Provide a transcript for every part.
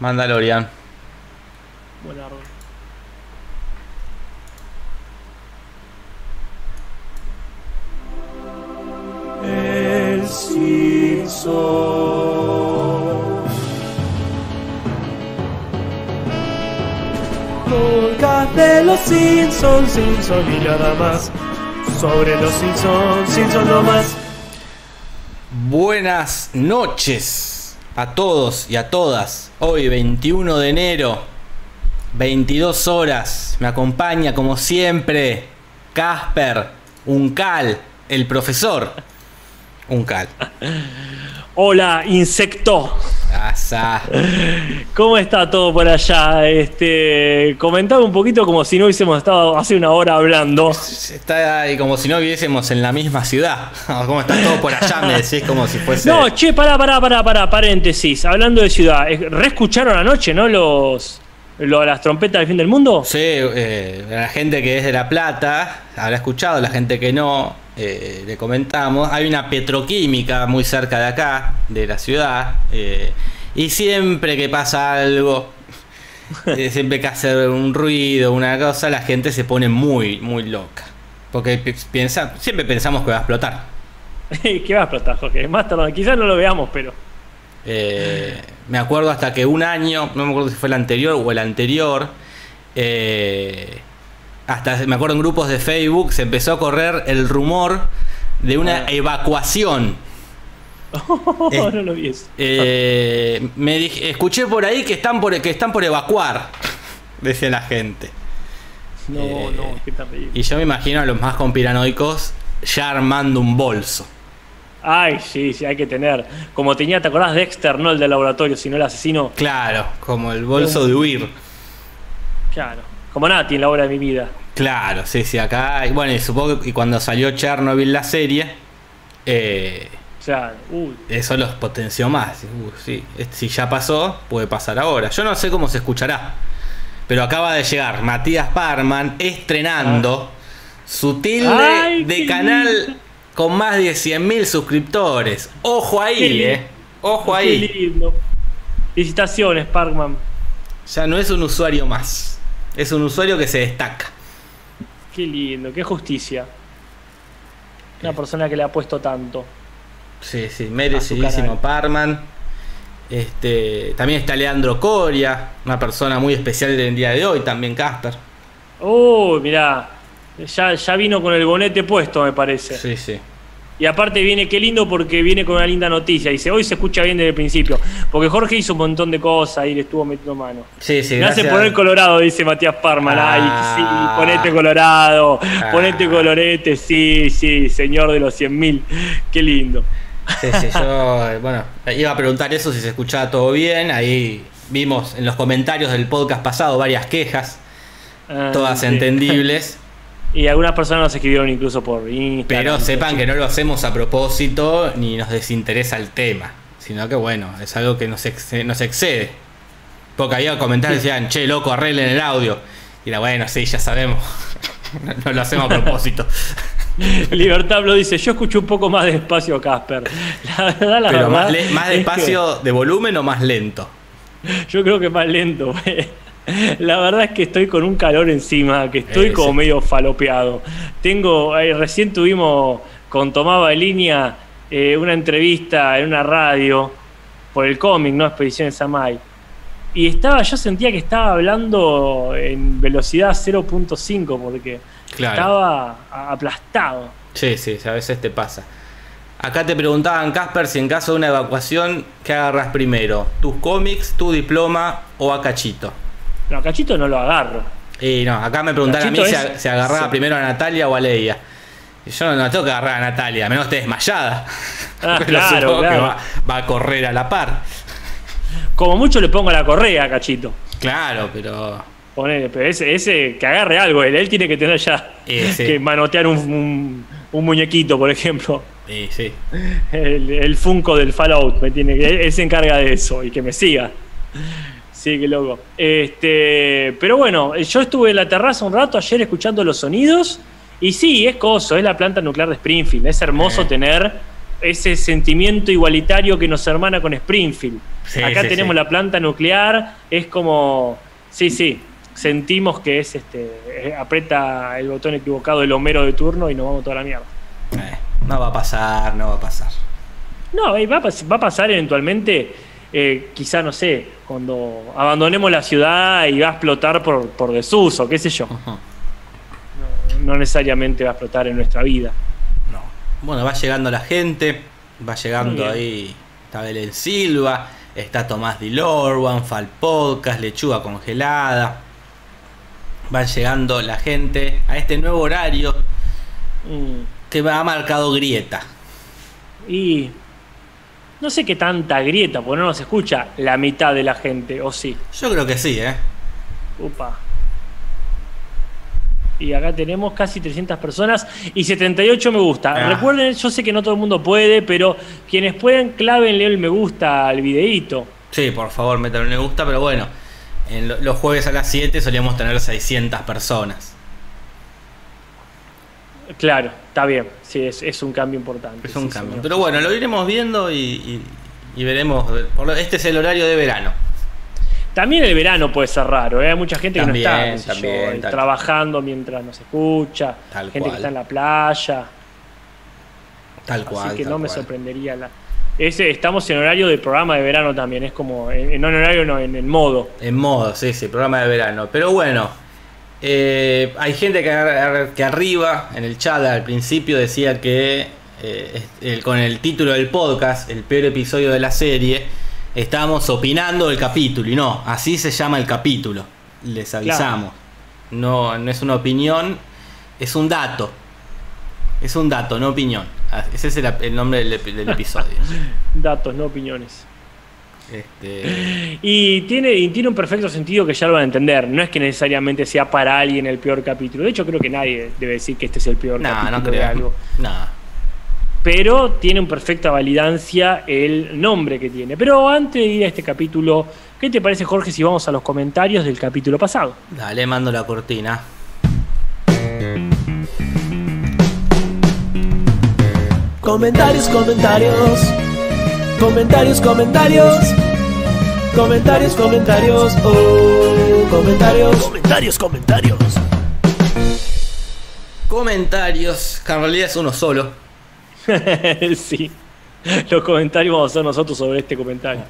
Mandalorian. Buenardo. El Simpson. Podcast de los Simpsons, Simpson y nada más. Sobre los Simpsons, Simpson no más. Buenas noches a todos y a todas. Hoy 21 de enero, 22 horas. Me acompaña como siempre Casper, Uncal, el profesor. Uncal. Hola, insecto. Asa. ¿Cómo está todo por allá? Este, comentaba un poquito como si no hubiésemos estado hace una hora hablando. Está ahí como si no viviésemos en la misma ciudad. ¿Cómo está todo por allá? Me decís como si fuese. No, che, pará, pará, pará, pará, paréntesis. Hablando de ciudad, eh, ¿reescucharon anoche, no? Los, lo- las trompetas del fin del mundo. Sí, eh, la gente que es de La Plata habrá escuchado, la gente que no, eh, le comentamos. Hay una petroquímica muy cerca de acá, de la ciudad, eh, y siempre que pasa algo, eh, siempre que hace un ruido, una cosa, la gente se pone muy, muy loca. Porque pi- piensa, siempre pensamos que va a explotar. ¿Qué va a explotar, Jorge? Más tarde, quizás no lo veamos, pero. Me acuerdo hasta que un año, no me acuerdo si fue el anterior o el anterior, eh, hasta me acuerdo en grupos de Facebook se empezó a correr el rumor de una Ah. evacuación. no lo vi eso. Eh, me dije- escuché por ahí que están por, que están por evacuar, decía la gente. No, eh, no, qué terrible. Y yo me imagino a los más conspiranoicos ya armando un bolso. Ay, sí, sí, hay que tener. Como tenía, ¿te acordás Dexter, no el del laboratorio, sino el asesino? Claro, como el bolso de huir. Claro. Como Nati en la hora de mi vida. Claro, sí, sí, acá. Y bueno, y supongo que cuando salió Chernobyl la serie, eh, Claro, eso los potenció más. Uh, sí, si ya pasó, puede pasar ahora. Yo no sé cómo se escuchará, pero acaba de llegar Matías Parman estrenando su tilde Ay, de canal lindo. con más de 100.000 suscriptores. Ojo ahí, eh. Ojo Qué ahí. lindo. Felicitaciones, Parkman. Ya no es un usuario más. Es un usuario que se destaca. Qué lindo, qué justicia. Una persona que le ha puesto tanto. Sí, sí, merecidísimo. Parman. Este, también está Leandro Coria, una persona muy especial del día de hoy, también Casper. Uy, mirá. Ya, ya vino con el bonete puesto, me parece. Sí, sí. Y aparte viene, qué lindo porque viene con una linda noticia. Dice, hoy se escucha bien desde el principio. Porque Jorge hizo un montón de cosas y le estuvo metiendo mano. Sí, sí, Me hace gracias. poner colorado, dice Matías Parman. Ah. Ay, sí, ponete colorado, Ah. ponete colorete, sí, sí, señor de los 100.000. Qué lindo. Sí, sí, yo, bueno, iba a preguntar eso si se escuchaba todo bien. Ahí vimos en los comentarios del podcast pasado varias quejas, Ah, todas sí. entendibles. Y algunas personas nos escribieron incluso por Instagram. Pero sepan que no lo hacemos a propósito ni nos desinteresa el tema, sino que bueno, es algo que nos, ex- nos excede. Porque había comentarios que decían, che, loco, arreglen el audio. Y era bueno, sí, ya sabemos. no lo hacemos a propósito. Libertad lo dice, yo escucho un poco más despacio Casper. La verdad, la Pero verdad. más, más que despacio de volumen o más lento. yo creo que más lento, güey. La verdad es que estoy con un calor encima, que estoy Eh, como sí. medio falopeado. Tengo, eh, recién tuvimos con Tomaba Línea eh, una entrevista en una radio por el cómic, ¿no? Expediciones Samai. Y estaba, yo sentía que estaba hablando en velocidad 0.5 porque Claro. estaba aplastado. Sí, sí, a veces te pasa. Acá te preguntaban, Casper, si en caso de una evacuación, ¿qué agarras primero? ¿Tus cómics, tu diploma o a Cachito? No, a Cachito no lo agarro. Y no, acá me preguntaron a mí si, es- a- si agarraba sí. primero a Natalia o a Leia. Y yo no, tengo que agarrar a Natalia, a menos esté desmayada. Ah, Pero claro, que va, va a correr a la par. Como mucho le pongo la correa a Cachito. Claro, pero. Ponele, pero ese, ese que agarre algo, él, él tiene que tener ya Eh, sí. que manotear un, un- un muñequito, por ejemplo. Y sí. El, el Funko del Fallout, me tiene que, él, él se encarga de eso y que me siga. Sí, qué loco. Este, pero bueno, yo estuve en la terraza un rato ayer escuchando los sonidos y sí, es coso, es la planta nuclear de Springfield. Es hermoso Eh. tener ese sentimiento igualitario que nos hermana con Springfield. Sí, Acá sí, tenemos sí. la planta nuclear, es como, sí, sí, sentimos que es este, eh, aprieta el botón equivocado el Homero de turno y nos vamos toda la mierda. Eh, no va a pasar, no va a pasar. No, eh, va a, pas- va a pasar eventualmente, eh, quizá, no sé, cuando abandonemos la ciudad y va a explotar por, por desuso, qué sé yo. No, no necesariamente va a explotar en nuestra vida. No. Bueno, va llegando la gente, va llegando ahí, está Belén Silva, está Tomás Dilorban, Fal Podcast, Lechuga Congelada. Va llegando la gente a este nuevo horario Mm. que va- ha marcado grieta. Y no sé qué tanta grieta, porque no nos escucha la mitad de la gente, o sí. Yo creo que sí, ¿eh? Upa. Y acá tenemos casi 300 personas y 78 me gusta. Ah. Recuerden, yo sé que no todo el mundo puede, pero quienes pueden, clávenle el me gusta al videíto. Sí, por favor, métanle un me gusta, pero bueno, en lo- los jueves a las 7 solíamos tener 600 personas. Claro, está bien. Sí, es, es un cambio importante. Es un sí, cambio. señor. Pero bueno, lo iremos viendo y, y- y veremos. Este es el horario de verano. También el verano puede ser raro, ¿eh? Hay mucha gente También, que no está yo, eh, tal- trabajando mientras nos escucha, Tal gente cual. que está en la playa. Tal cual. Así que no me sorprendería la. Ese, estamos en horario de programa de verano también, es como, en, no en horario, no, en el modo. En modo, sí, sí, programa de verano. Pero bueno, eh, hay gente que, ar- que arriba, en el chat al principio, decía que eh, el- con el título del podcast, el peor episodio de la serie, estábamos opinando del capítulo. Y no, así se llama el capítulo. Les avisamos. No, no es una opinión, es un dato. Es un dato, no opinión. Ah, Ese es el, el nombre del episodio. Datos, no opiniones. Este, Y tiene, y tiene un perfecto sentido que ya lo van a entender. No es que necesariamente sea para alguien el peor capítulo. De hecho, creo que nadie debe decir que este es el peor no, capítulo no de creo. algo. No. Pero tiene un perfecta validancia el nombre que tiene. Pero antes de ir a este capítulo, ¿qué te parece, Jorge, si vamos a los comentarios del capítulo pasado? Dale, mando la cortina. Comentarios, comentarios. Comentarios, comentarios. Comentarios, comentarios. Oh, comentarios. Comentarios, comentarios. Comentarios, que en realidad es uno solo. sí. Los comentarios vamos a hacer nosotros sobre este comentario.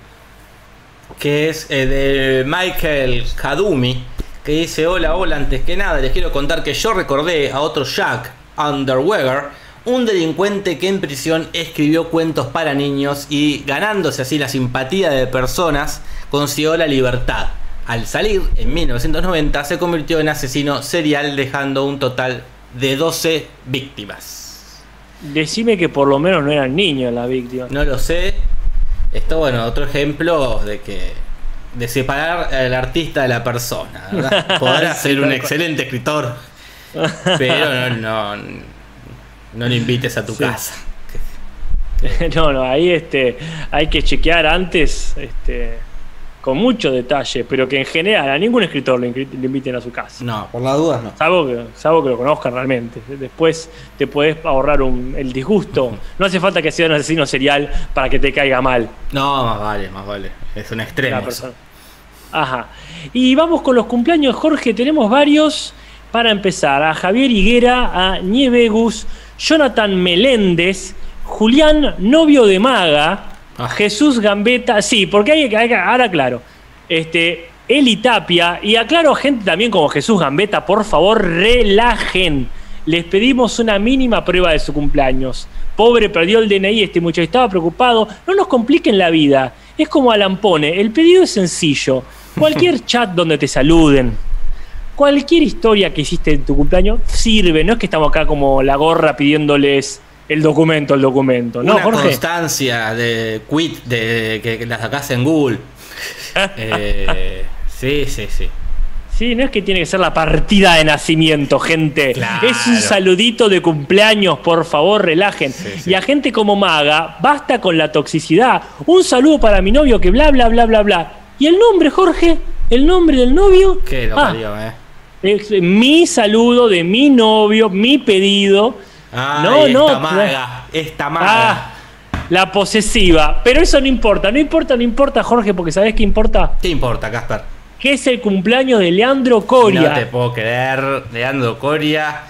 Que es eh, de Michael Kadumi. Que dice: Hola, hola, antes que nada, les quiero contar que yo recordé a otro Jack Underweger. Un delincuente que en prisión escribió cuentos para niños y ganándose así la simpatía de personas, consiguió la libertad. Al salir, en 1990, se convirtió en asesino serial dejando un total de 12 víctimas. Decime que por lo menos no eran niños las víctimas. No lo sé. Esto, bueno, otro ejemplo de que. de separar al artista de la persona. ¿verdad? Podrá ser un excelente escritor, pero no, no, no lo invites a tu Sí. casa. No, no, ahí este, hay que chequear antes este, con mucho detalle, pero que en general a ningún escritor le, invi- le inviten a su casa. No, por las dudas no. Salvo que, salvo que lo conozcan realmente. Después te puedes ahorrar un- el disgusto. No hace falta que sea un asesino serial para que te caiga mal No, más vale, más vale. Es un extremo. eso. Ajá. Y vamos con los cumpleaños, Jorge. Tenemos varios. Para empezar, a Javier Higuera, a Nievegus, Jonathan Meléndez, Julián, novio de Maga, Ah. Jesús Gambetta. Sí, porque hay, hay- ahora claro. Este, Eli Tapia. Y aclaro a gente también como Jesús Gambetta, por favor, relajen. Les pedimos una mínima prueba de su cumpleaños. Pobre, perdió el DNI este muchacho, estaba preocupado. No nos compliquen la vida. Es como Alan pone, el pedido es sencillo. Cualquier chat donde te saluden. Cualquier historia que hiciste en tu cumpleaños sirve. No es que estamos acá como la gorra pidiéndoles el documento, el documento. ¿No, Una Jorge? constancia de quit de que, que la sacás en Google. Eh, sí, sí, sí. Sí, no es que tiene que ser la partida de nacimiento, gente. Claro. Es un saludito de cumpleaños, por favor, relajen. Sí, sí. Y a gente como Maga, basta con la toxicidad. Un saludo para mi novio que bla, bla, bla, bla, bla. ¿Y el nombre, Jorge? ¿El nombre del novio? Que lo Ah, parió, eh. Es mi saludo de mi novio, mi pedido. Ay, No, no, esta cla- maga, esta maga. Ah, la posesiva. Pero eso no importa, no importa, no importa, Jorge, porque ¿sabés qué importa? ¿Qué importa, Casper? Que es el cumpleaños de Leandro Coria. No te puedo creer, Leandro Coria,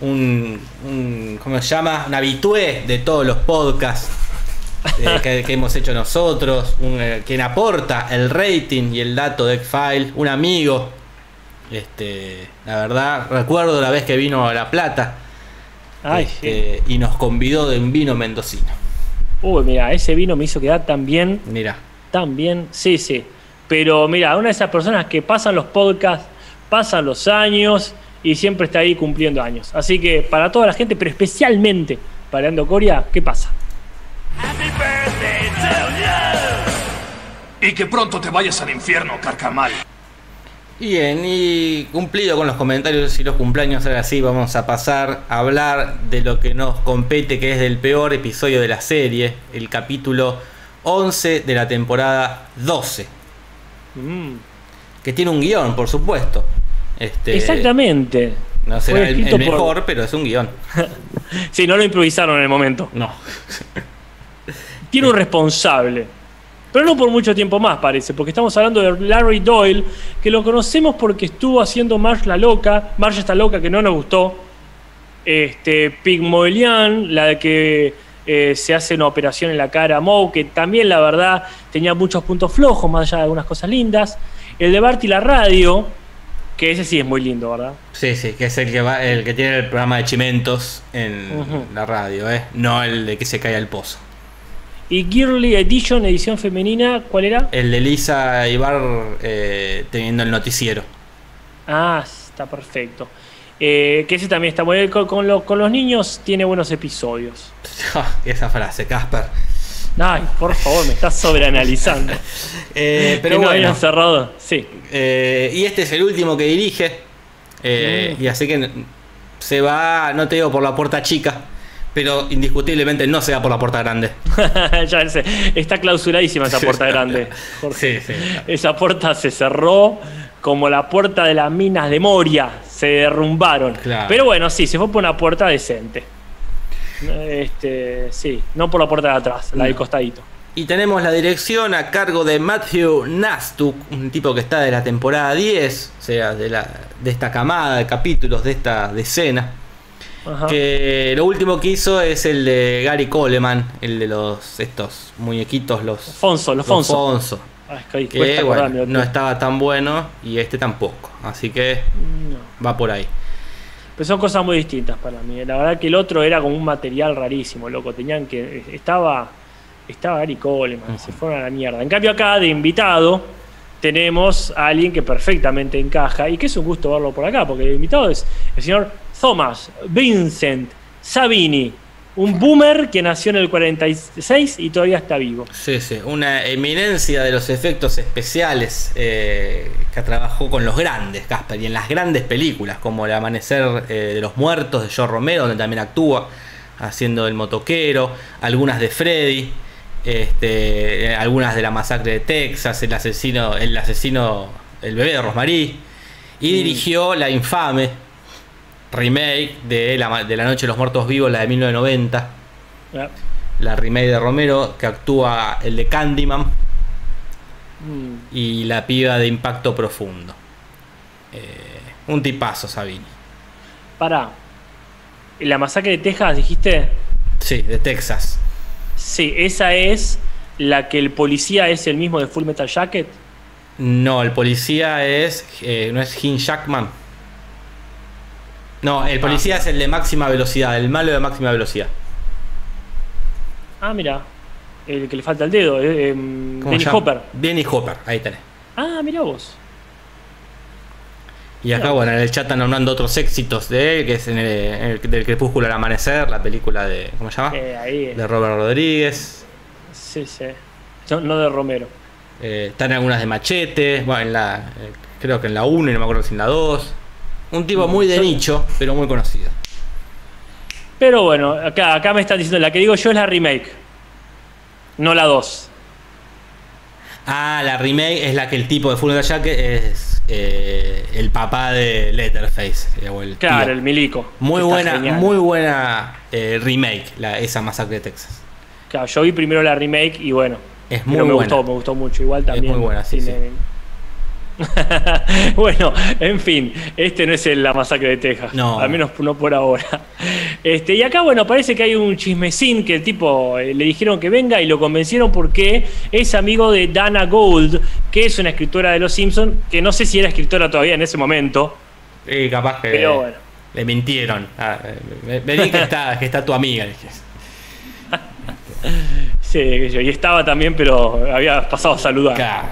un, un ¿cómo se llama? Un habitué de todos los podcasts eh, que, que hemos hecho nosotros, un, eh, quien aporta el rating y el dato de X-File, un amigo. Este, la verdad, recuerdo la vez que vino a La Plata Ay, este, y nos convidó de un vino mendocino. Uy, mira, ese vino me hizo quedar tan bien, Mira, tan bien. Sí, sí. Pero mira, una de esas personas que pasan los podcasts, pasan los años y siempre está ahí cumpliendo años. Así que para toda la gente, pero especialmente para Leandro Coria, ¿qué pasa? Y que pronto te vayas al infierno, carcamal. Bien, y cumplido con los comentarios y los cumpleaños, ahora sí vamos a pasar a hablar de lo que nos compete, que es del peor episodio de la serie, el capítulo 11 de la temporada 12, Mm, que tiene un guion, por supuesto. Este, Exactamente. No será el, el por- mejor, pero es un guion. Sí, no lo improvisaron en el momento. No. Tiene un responsable. Pero no por mucho tiempo más, parece, porque estamos hablando de Larry Doyle, que lo conocemos porque estuvo haciendo Marge la loca, Marge está loca, que no nos gustó. Este, Pygmalion, la de que eh, se hace una operación en la cara a Moe, que también la verdad tenía muchos puntos flojos, más allá de algunas cosas lindas. El de Bart y la radio, que ese sí es muy lindo, ¿verdad? Sí, sí, que es el que va, el que tiene el programa de Chimentos en la radio, ¿eh? No el de que se cae al pozo. Y Girly Edition, edición femenina, ¿cuál era? El de Lisa Ibar eh, teniendo el noticiero. Ah, está perfecto. Eh, que ese también está bueno. Con, con lo- con los niños tiene buenos episodios. Esa frase, Casper. Ay, por favor, me estás sobreanalizando. Eh, pero no bueno, cerrado. Sí. eh, y este es el último que dirige. eh, Mm. Y así que se va, no te digo por la puerta chica, pero indiscutiblemente no se va por la puerta grande. ya sé, está clausuradísima esa puerta grande. Jorge. Sí, sí. Esa puerta se cerró como la puerta de las minas de Moria. Se derrumbaron. Claro. Pero bueno, sí, se fue por una puerta decente. Este, sí, no por la puerta de atrás, la del costadito. Y tenemos la dirección a cargo de Matthew Nastuk, un tipo que está de la temporada 10, o sea, de, la, de esta camada de capítulos, de esta decena. Ajá. Que lo último que hizo es el de Gary Coleman, el de los estos muñequitos, los Fonso, los Fonso. Fonso, Ah, es que bueno, no estaba tan bueno y este tampoco. Así que No. va por ahí. Pero son cosas muy distintas para mí. La verdad que el otro era como un material rarísimo, loco. Tenían que. Estaba. Estaba Gary Coleman, se fueron a la mierda. En cambio, acá de invitado tenemos a alguien que perfectamente encaja y que es un gusto verlo por acá, porque el invitado es el señor Thomas Vincent Savini, un boomer que nació en el 46 y todavía está vivo. Sí, sí, una eminencia de los efectos especiales eh, que trabajó con los grandes, Casper, y en las grandes películas, como El Amanecer eh, de los Muertos de Joe Romero, donde también actúa haciendo el motoquero, algunas de Freddy, este, eh, algunas de la masacre de Texas, el asesino, el asesino, el bebé de Rosmarie, y dirigió la infame remake de la, de la Noche de los Muertos Vivos, la de 1990 Ah, la remake de Romero, que actúa el de Candyman mm, y la piba de Impacto Profundo. Eh, un tipazo, Sabini. Pará. ¿En la masacre de Texas dijiste? Sí, de Texas. Sí, esa es la que el policía es el mismo de Full Metal Jacket. No, el policía es. eh, no es Hugh Jackman. No, el policía es el de máxima velocidad, el malo de máxima velocidad. Ah, mira. El que le falta el dedo. eh, em, ¿Cómo Dennis se llama? Hopper. Dennis Hopper, ahí tenés. Ah, mira vos. Y acá, bueno, en el chat están nombrando otros éxitos de él, que es en el, en el- del Crepúsculo al Amanecer, la película de. ¿Cómo se llama? Eh, ahí. De Robert Rodríguez. Sí, sí. No, no de Romero. Eh, están algunas de Machete, bueno, en la, eh, creo que en la 1 y no me acuerdo si en la 2. Un tipo muy de nicho, pero muy conocido. Pero bueno, acá, acá me están diciendo, la que digo yo es la remake. No la 2. Ah, la remake es la que el tipo de Full Jacket es eh, el papá de Letterface. eh, o el Claro, tío. el milico. Muy buena, genial. muy buena eh, remake, la, esa masacre de Texas. Claro, yo vi primero la remake y bueno. Es muy me buena. gustó, me gustó mucho. Igual también. muy buena, sí, tiene- bueno, en fin, este no es el- la masacre de Texas. No. Al menos no por ahora. Este, y acá, bueno, parece que hay un chismecín que el tipo eh, le dijeron que venga y lo convencieron porque es amigo de Dana Gould, que es una escritora de Los Simpsons, que no sé si era escritora todavía en ese momento. Y capaz que Pero bueno. le mintieron. Ah, eh, vení que está, que está tu amiga. Sí, y estaba también, pero había pasado a saludar. Claro.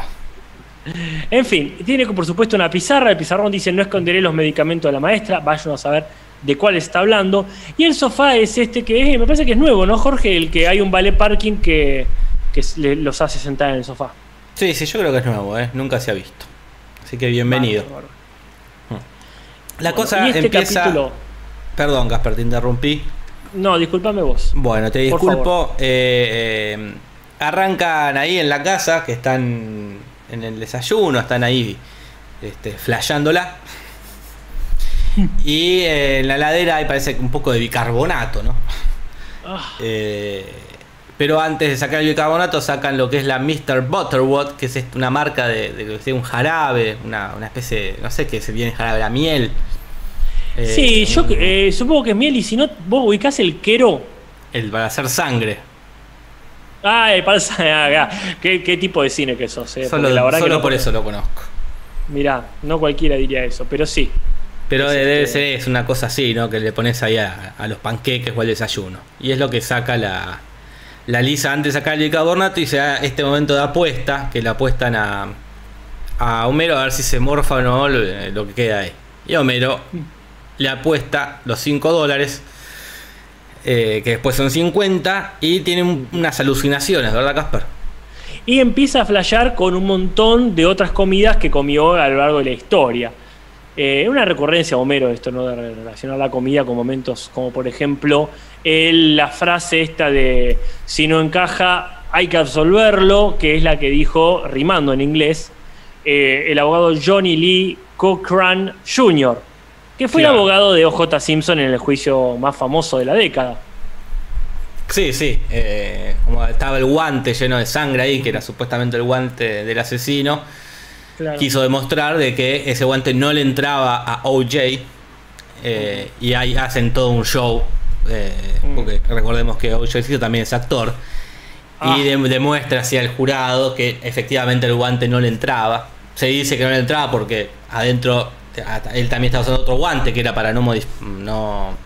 En fin, tiene por supuesto una pizarra. El pizarrón dice: No esconderé los medicamentos de la maestra. Vayan a saber de cuál está hablando. Y el sofá es este que es, me parece que es nuevo, ¿no, Jorge? El que hay un ballet parking que, que los hace sentar en el sofá. Sí, sí, yo creo que es nuevo, ¿eh? nunca se ha visto. Así que bienvenido. Bárbaro, bárbaro. La Bueno, cosa y este empieza. capítulo- Perdón, Casper, te interrumpí. No, discúlpame vos. Bueno, te disculpo. eh, eh, arrancan ahí en la casa, que están en el desayuno, están ahí este, flasheándola. Y eh, en la ladera hay parece un poco de bicarbonato, ¿no? Ah, Eh, pero antes de sacar el bicarbonato sacan lo que es la Mr. Butterworth, que es una marca de, de, de un jarabe, una, una especie, de- no sé qué se viene jarabe, la miel. Eh, sí, yo un- eh, supongo que es miel y si no, vos ubicás el quero. el para hacer sangre. Ah, ah, ¿Qué, qué tipo de cine que sos? eh? Solo, la verdad que no- por eso lo conozco. Mirá, no cualquiera diría eso, pero sí. Pero Es debe este- ser es una cosa así, ¿no? Que le pones ahí a, a los panqueques o al desayuno. Y es lo que saca la, la Lisa antes de sacar el bicarbonato y se da este momento de apuesta, que le apuestan a, a Homero a ver si se morfa o no lo, lo que queda ahí. Y Homero le apuesta los 5 dólares, eh, que después son 50, y tiene un- unas alucinaciones, ¿verdad, Casper? Y empieza a flashear con un montón de otras comidas que comió a lo largo de la historia. Eh, una recurrencia, Homero, esto, ¿no? De relacionar la comida con momentos como, por ejemplo, la frase esta de si no encaja, hay que absolverlo, que es la que dijo, rimando en inglés, eh, el abogado Johnny Lee Cochran Jr., que fue Claro. el abogado de OJ Simpson en el juicio más famoso de la década. Sí, sí. eh, como estaba el guante lleno de sangre ahí, que era supuestamente el guante del asesino. Claro. quiso demostrar de que ese guante no le entraba a OJ eh, y ahí hacen todo un show eh, Mm. porque recordemos que OJ Simpson también es actor Ah. y de- demuestra hacia el jurado que efectivamente el guante no le entraba se dice que no le entraba porque adentro él también estaba usando otro guante que era para no no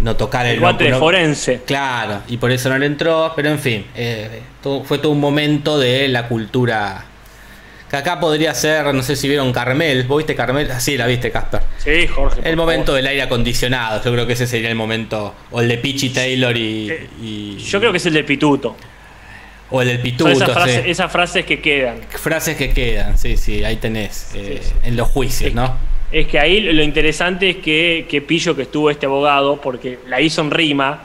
no tocar el, El guante de forense. Claro, y por eso no le entró, pero en fin, eh, todo- fue todo un momento de la cultura. Que acá podría ser, no sé si vieron Carmel, ¿vos viste Carmel? Ah, sí, la viste, Casper. Sí, Jorge. El momento favor. del aire acondicionado, yo creo que ese sería el momento, o el de Peachy Taylor y, Eh, y- Yo creo que es el de Pituto. O el del Pituto, esas, frases, sí. esas frases que quedan. frases que quedan, sí, sí, ahí tenés, eh, sí. en los juicios. ¿no? Es que ahí lo interesante es que, que pillo que estuvo este abogado, porque la hizo en rima.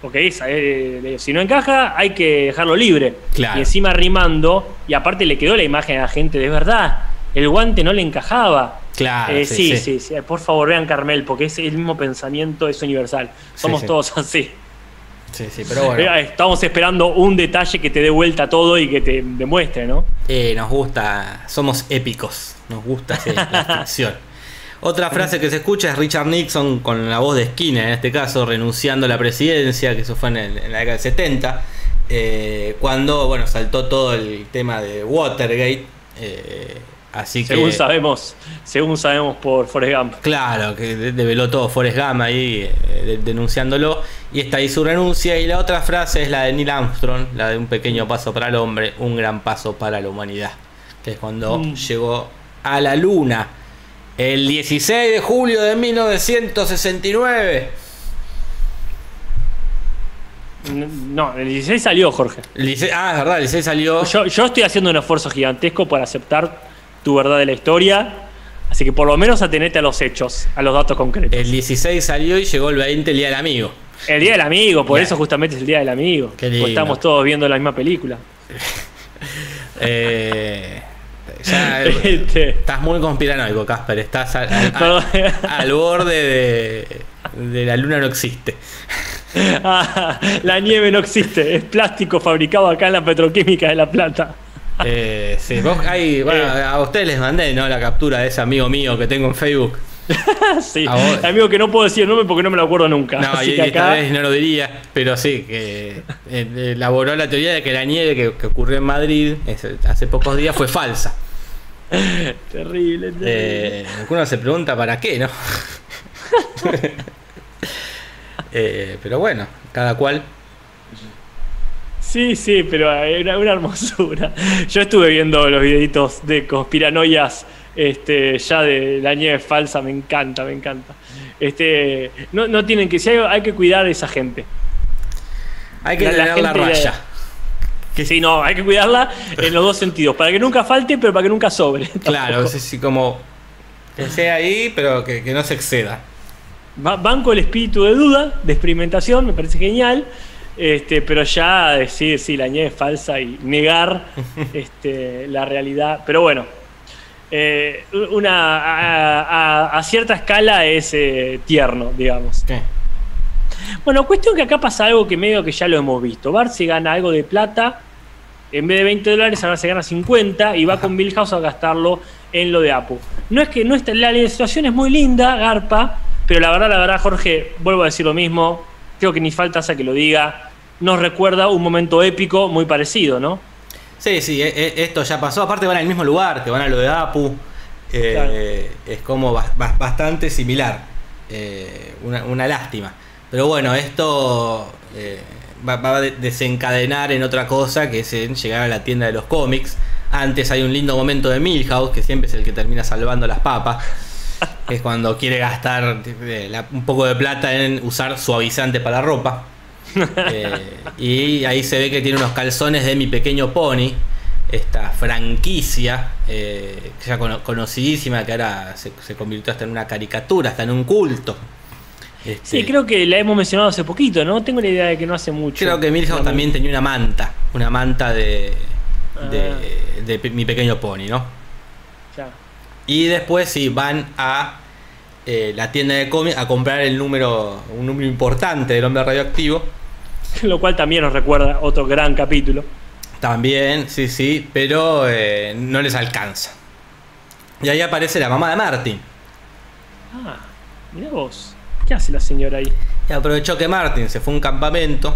Porque esa, eh, si no encaja, hay que dejarlo libre. Claro. Y encima rimando, y aparte le quedó la imagen a la gente, de verdad, el guante no le encajaba. Claro, Eh, sí, sí, sí. Por favor, vean Carmel, porque es el mismo pensamiento, es universal. Somos todos así. Sí, sí, pero bueno. Estamos esperando un detalle que te dé vuelta todo y que te demuestre, ¿no? Eh, nos gusta, somos épicos, nos gusta sí, la ficción. Otra frase que se escucha es Richard Nixon con la voz de Skinner, en este caso, renunciando a la presidencia, que eso fue en, el- en la década del 70, eh, cuando bueno saltó todo el tema de Watergate. eh, así que. Según sabemos, según sabemos por Forrest Gump. Claro, que de- develó todo Forrest Gump ahí eh, de- denunciándolo. Y está ahí su renuncia. Y la otra frase es la de Neil Armstrong, la de un pequeño paso para el hombre, un gran paso para la humanidad. Que es cuando Mm. llegó a la luna. El 16 de julio de 1969. No, el 16 salió, Jorge. El 16 ah, es verdad, el 16 salió. Yo, yo estoy haciendo un esfuerzo gigantesco para aceptar tu verdad de la historia. Así que por lo menos atenete a los hechos, a los datos concretos. El 16 salió y llegó el 20 el día del amigo. El Día del Amigo, por eso justamente es el Día del Amigo. Lindo. estamos todos viendo la misma película. Eh, ya, Este, Estás muy conspiranoico, Casper. Estás al, al- Perdón. al borde de, de la luna no existe. Ah, la nieve no existe, es plástico fabricado acá en la petroquímica de La Plata. Eh, sí, vos, hay, bueno, a ustedes les mandé ¿no? la captura de ese amigo mío que tengo en Facebook. sí, amigo que no puedo decir el nombre porque no me lo acuerdo nunca. No, Así y, que acá, vez no lo diría, pero sí, que eh, elaboró la teoría de que la nieve que, que ocurrió en Madrid hace pocos días fue falsa. terrible, terrible. Eh, uno se pregunta para qué, ¿no? Eh, pero bueno, cada cual. Sí, sí, pero era una hermosura. Yo estuve viendo los videitos de conspiranoias este, ya de la nieve falsa, me encanta, me encanta. Este, no, no tienen que, si hay, hay que cuidar a esa gente. Hay que La- la tener la, gente de- raya. Sí, no, hay que cuidarla en los dos sentidos, para que nunca falte, pero para que nunca sobre. Claro, es así como que sea ahí, pero que, que no se exceda. Banco el espíritu de duda, de experimentación, me parece genial. Este, pero ya decir si la nieve es falsa y negar este, la realidad. Pero bueno, eh, una, a, a- a cierta escala es eh, tierno, digamos. ¿Qué? Bueno, cuestión que acá pasa algo que medio que ya lo hemos visto. Bart se gana algo de plata, en vez de 20 dólares ahora se gana 50 y va con Milhouse a gastarlo en lo de Apu. No es que no está, la situación es muy linda, Garpa, pero la verdad, la verdad, Jorge, vuelvo a decir lo mismo, creo que ni falta hace que lo diga, nos recuerda un momento épico muy parecido, ¿no? Sí, sí, e- e- esto ya pasó. Aparte van al mismo lugar, que van a lo de Apu. Eh, Claro. Es como bas- bas- bastante similar. Eh, una, una lástima. Pero bueno, esto eh, va, va a de- desencadenar en otra cosa, que es en llegar a la tienda de los cómics. Antes hay un lindo momento de Milhouse, que siempre es el que termina salvando las papas. es cuando quiere gastar eh, un poco de plata en usar suavizante para ropa. Eh, y ahí se ve que tiene unos calzones de mi pequeño pony. Esta franquicia, eh, ya cono- conocidísima, que ahora se, se convirtió hasta en una caricatura, hasta en un culto. Este, Sí, creo que la hemos mencionado hace poquito, ¿no? Tengo la idea de que no hace mucho. creo que Milhouse también tenía una manta, una manta de, de, Ah. de pe- mi pequeño pony, ¿no? ya. Y después sí, van a eh, la tienda de cómics a comprar el número, un número importante del hombre radioactivo. Lo cual también nos recuerda otro gran capítulo. También, sí, sí, pero eh, no les alcanza. Y ahí aparece la mamá de Martin. Ah, mira vos. ¿Qué hace la señora ahí? Y aprovechó que Martin se fue a un campamento,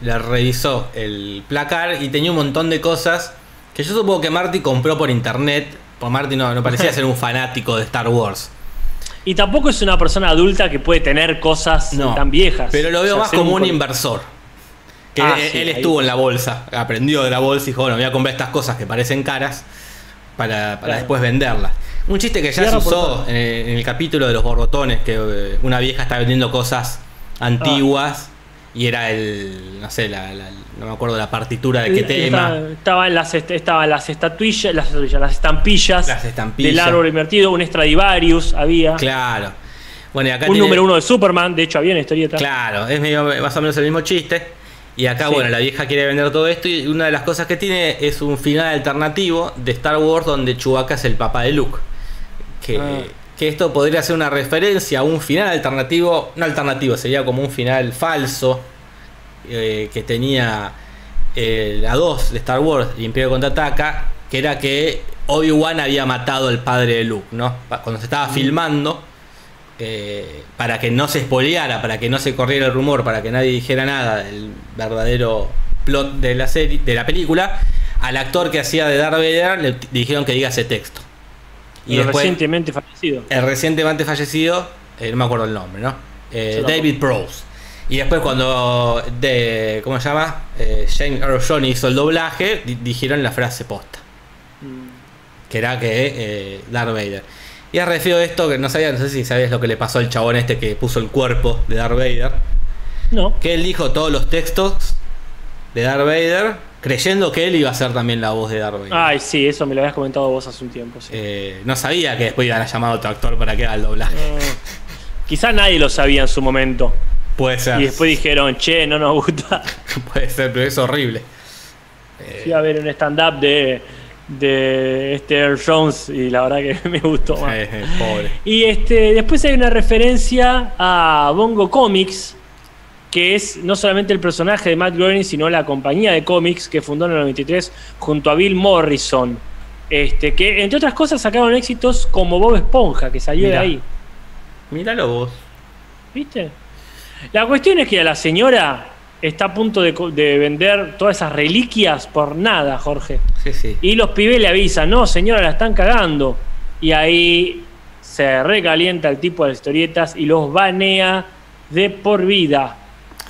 le revisó el placar y tenía un montón de cosas que yo supongo que Martin compró por internet. Martin no, no parecía ser un fanático de Star Wars. Y tampoco es una persona adulta que puede tener cosas No, tan viejas. Pero lo veo O sea, más como un inversor. Que Ah, él, sí, él ahí. estuvo en la bolsa, aprendió de la bolsa y dijo, bueno, voy a comprar estas cosas que parecen caras para, para Claro. después venderlas. Un chiste que ya se usó en el, en el capítulo de los borbotones, que eh, una vieja está vendiendo cosas antiguas y era el, no sé, la, la- no me acuerdo la partitura de qué tema. Estaba- Estaban las, est- estaban las estatuillas, las, estatuillas, las estampillas, Las estampillas. del árbol invertido, un Stradivarius había. Claro. Bueno, y acá un tiene- número uno de Superman, de hecho había una historieta. Claro, es medio, más o menos el mismo chiste. Y acá, Sí. bueno, la vieja quiere vender todo esto y una de las cosas que tiene es un final alternativo de Star Wars donde Chewbacca es el papá de Luke. Que, Ah. Que esto podría ser una referencia a un final alternativo, no alternativo, sería como un final falso eh, que tenía eh, la 2 de Star Wars, el Imperio Contraataca, que era que Obi-Wan había matado al padre de Luke, ¿no? Cuando se estaba filmando, eh, para que no se spoileara, para que no se corriera el rumor, para que nadie dijera nada del verdadero plot de la serie, de la película, al actor que hacía de Darth Vader le dijeron que diga ese texto. Y después recientemente fallecido. el recientemente fallecido, eh, no me acuerdo el nombre, ¿no? Eh. David Prowse. Y después cuando de ¿cómo se llama? Eh, James Earl Jones hizo el doblaje, di- dijeron la frase posta Mm. que era que Darth Vader. Y es re feo esto, que no sabía, no sé si sabías lo que le pasó al chabón este que puso el cuerpo de Darth Vader. No. Que él dijo todos los textos de Darth Vader, creyendo que él iba a ser también la voz de Vader. Ay, sí, eso me lo habías comentado vos hace un tiempo. sí. Eh, no sabía que después iban a llamar a otro actor para que haga el doblaje. Mm. Quizá nadie lo sabía en su momento. Puede ser. Y después dijeron, che, no nos gusta. Puede ser, pero es horrible. Fui a ver un stand-up de, de este Earl Jones y la verdad que me gustó más. Eh, eh, pobre. Y este, después hay una referencia a Bongo Comics, que es no solamente el personaje de Matt Groening, sino la compañía de cómics que fundó en el 93 junto a Bill Morrison. Este, que entre otras cosas sacaron éxitos como Bob Esponja, que salió de ahí. Míralo vos. ¿Viste? La cuestión es que a la señora está a punto de, de vender todas esas reliquias por nada, Jorge. Sí, sí. Y los pibes le avisan, no, señora, la están cagando. Y ahí se recalienta el tipo de las historietas y los banea de por vida.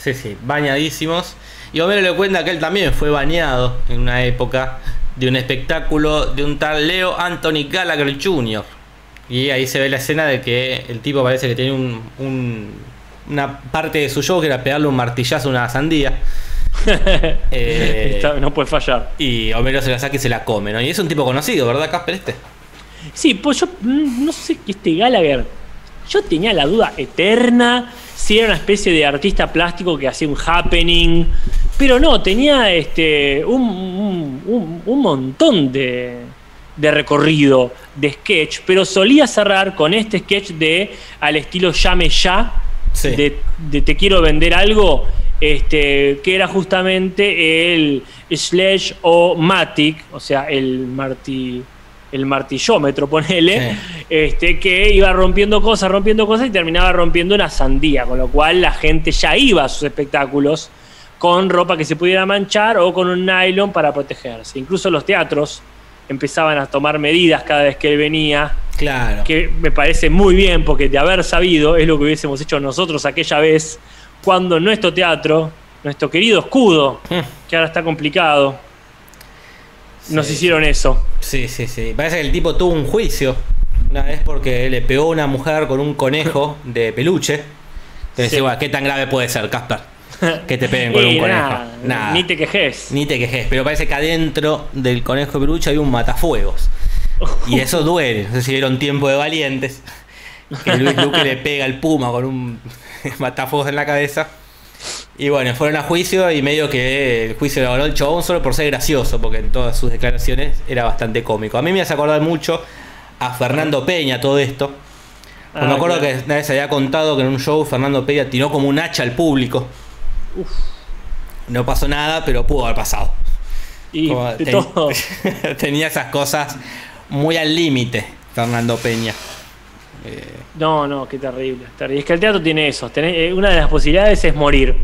Sí, sí, bañadísimos. Y Homero le cuenta que él también fue bañado en una época de un espectáculo de un tal Leo Anthony Gallagher Jr. Y ahí se ve la escena de que el tipo parece que tiene un, un- una parte de su show que era pegarle un martillazo a una sandía. Eh, no puede fallar. y Homero se la saca y se la come, ¿no? Y es un tipo conocido, ¿verdad, Casper? Este. Sí, pues yo mm, no sé que este Gallagher. Yo tenía la duda eterna si era una especie de artista plástico que hacía un happening. Pero no, tenía este un, un- un- un montón de, de recorrido, de sketch. Pero solía cerrar con este sketch de al estilo llame ya. Sí. De, de te quiero vender algo. Este, que era justamente el Sledge o Matic, o sea, el marti, el martillómetro, ponele, Sí. este, que iba rompiendo cosas, rompiendo cosas y terminaba rompiendo una sandía, con lo cual la gente ya iba a sus espectáculos con ropa que se pudiera manchar o con un nylon para protegerse. Incluso los teatros empezaban a tomar medidas cada vez que él venía, Claro. que me parece muy bien porque de haber sabido es lo que hubiésemos hecho nosotros aquella vez cuando nuestro teatro, nuestro querido escudo, que ahora está complicado, nos Sí. hicieron eso. Sí, sí, sí. Parece que el tipo tuvo un juicio una vez porque le pegó a una mujer con un conejo de peluche. Entonces, Sí. bueno, ¿qué tan grave puede ser, Casper? Que te peguen con un conejo. nada, Nada. Ni te quejes. Ni te quejes, pero parece que adentro del conejo de peluche hay un matafuegos. Y eso duele. No sé si vieron tiempo de valientes. Que Luis Luque le pega al puma con un matafuegos en la cabeza. Y bueno, fueron a juicio y medio que el juicio lo ganó el chabón solo por ser gracioso, porque en todas sus declaraciones era bastante cómico. A mí me hace acordar mucho a Fernando Peña todo esto. Porque me Ah, acuerdo claro. que una vez había contado que en un show Fernando Peña tiró como un hacha al público. No pasó nada, pero pudo haber pasado. Y ten- todo. tenía esas cosas muy al límite, Fernando Peña. No, no, qué terrible, terrible. Es que el teatro tiene eso. tenés- eh, una de las posibilidades es morir.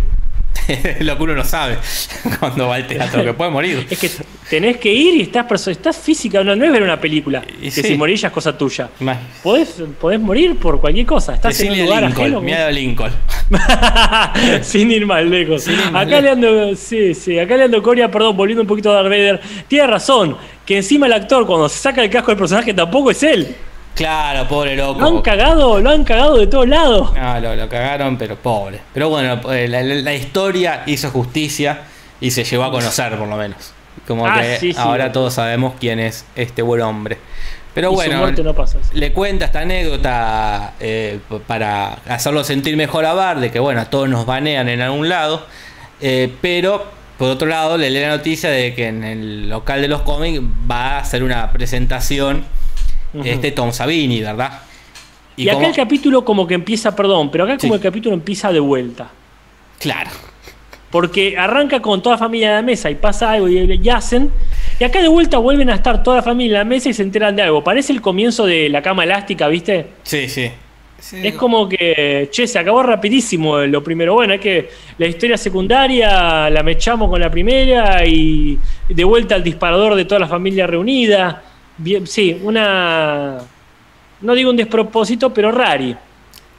Lo que uno no sabe cuando va al teatro, que puede morir. Es que tenés que ir y estás, estás física, no, no es ver una película. Que sí. si morís ya es cosa tuya. Más- Podés, podés morir por cualquier cosa. Estás en un Decirle lugar Lincoln, ajeno. miedo a Lincoln. Sin ir más lejos. Sin ir más acá. Leandro, sí, sí, acá Leandro Coria, perdón, volviendo un poquito a Darth Vader, tiene razón, que encima el actor cuando se saca el casco del personaje tampoco es él. Claro, pobre Lo han loco. cagado, lo han cagado de todos lados. No, lo, lo cagaron, pero pobre. Pero bueno, eh, la, la- la historia hizo justicia y se llevó a conocer, por lo menos. Como Ah, que sí, sí. ahora todos sabemos quién es este buen hombre. Pero Y bueno, no pasa le cuenta esta anécdota eh, para hacerlo sentir mejor a Bar, de que bueno, a todos nos banean en algún lado. eh, pero por otro lado, le lee la noticia de que en el local de los cómics va a hacer una presentación Este Tom Savini, ¿verdad? Y, acá como- el capítulo como que empieza, perdón, pero acá como Sí. el capítulo empieza de vuelta. Claro. Porque arranca con toda la familia en la mesa y pasa algo y, y hacen. Y acá de vuelta vuelven a estar toda la familia en la mesa y se enteran de algo. Parece el comienzo de la cama elástica, ¿viste? Sí, sí. Es como que, che, se acabó rapidísimo lo primero. Bueno, es que la historia secundaria la mechamos con la primera y de vuelta al disparador de toda la familia reunida. Bien, sí, una. No digo un despropósito, pero rari.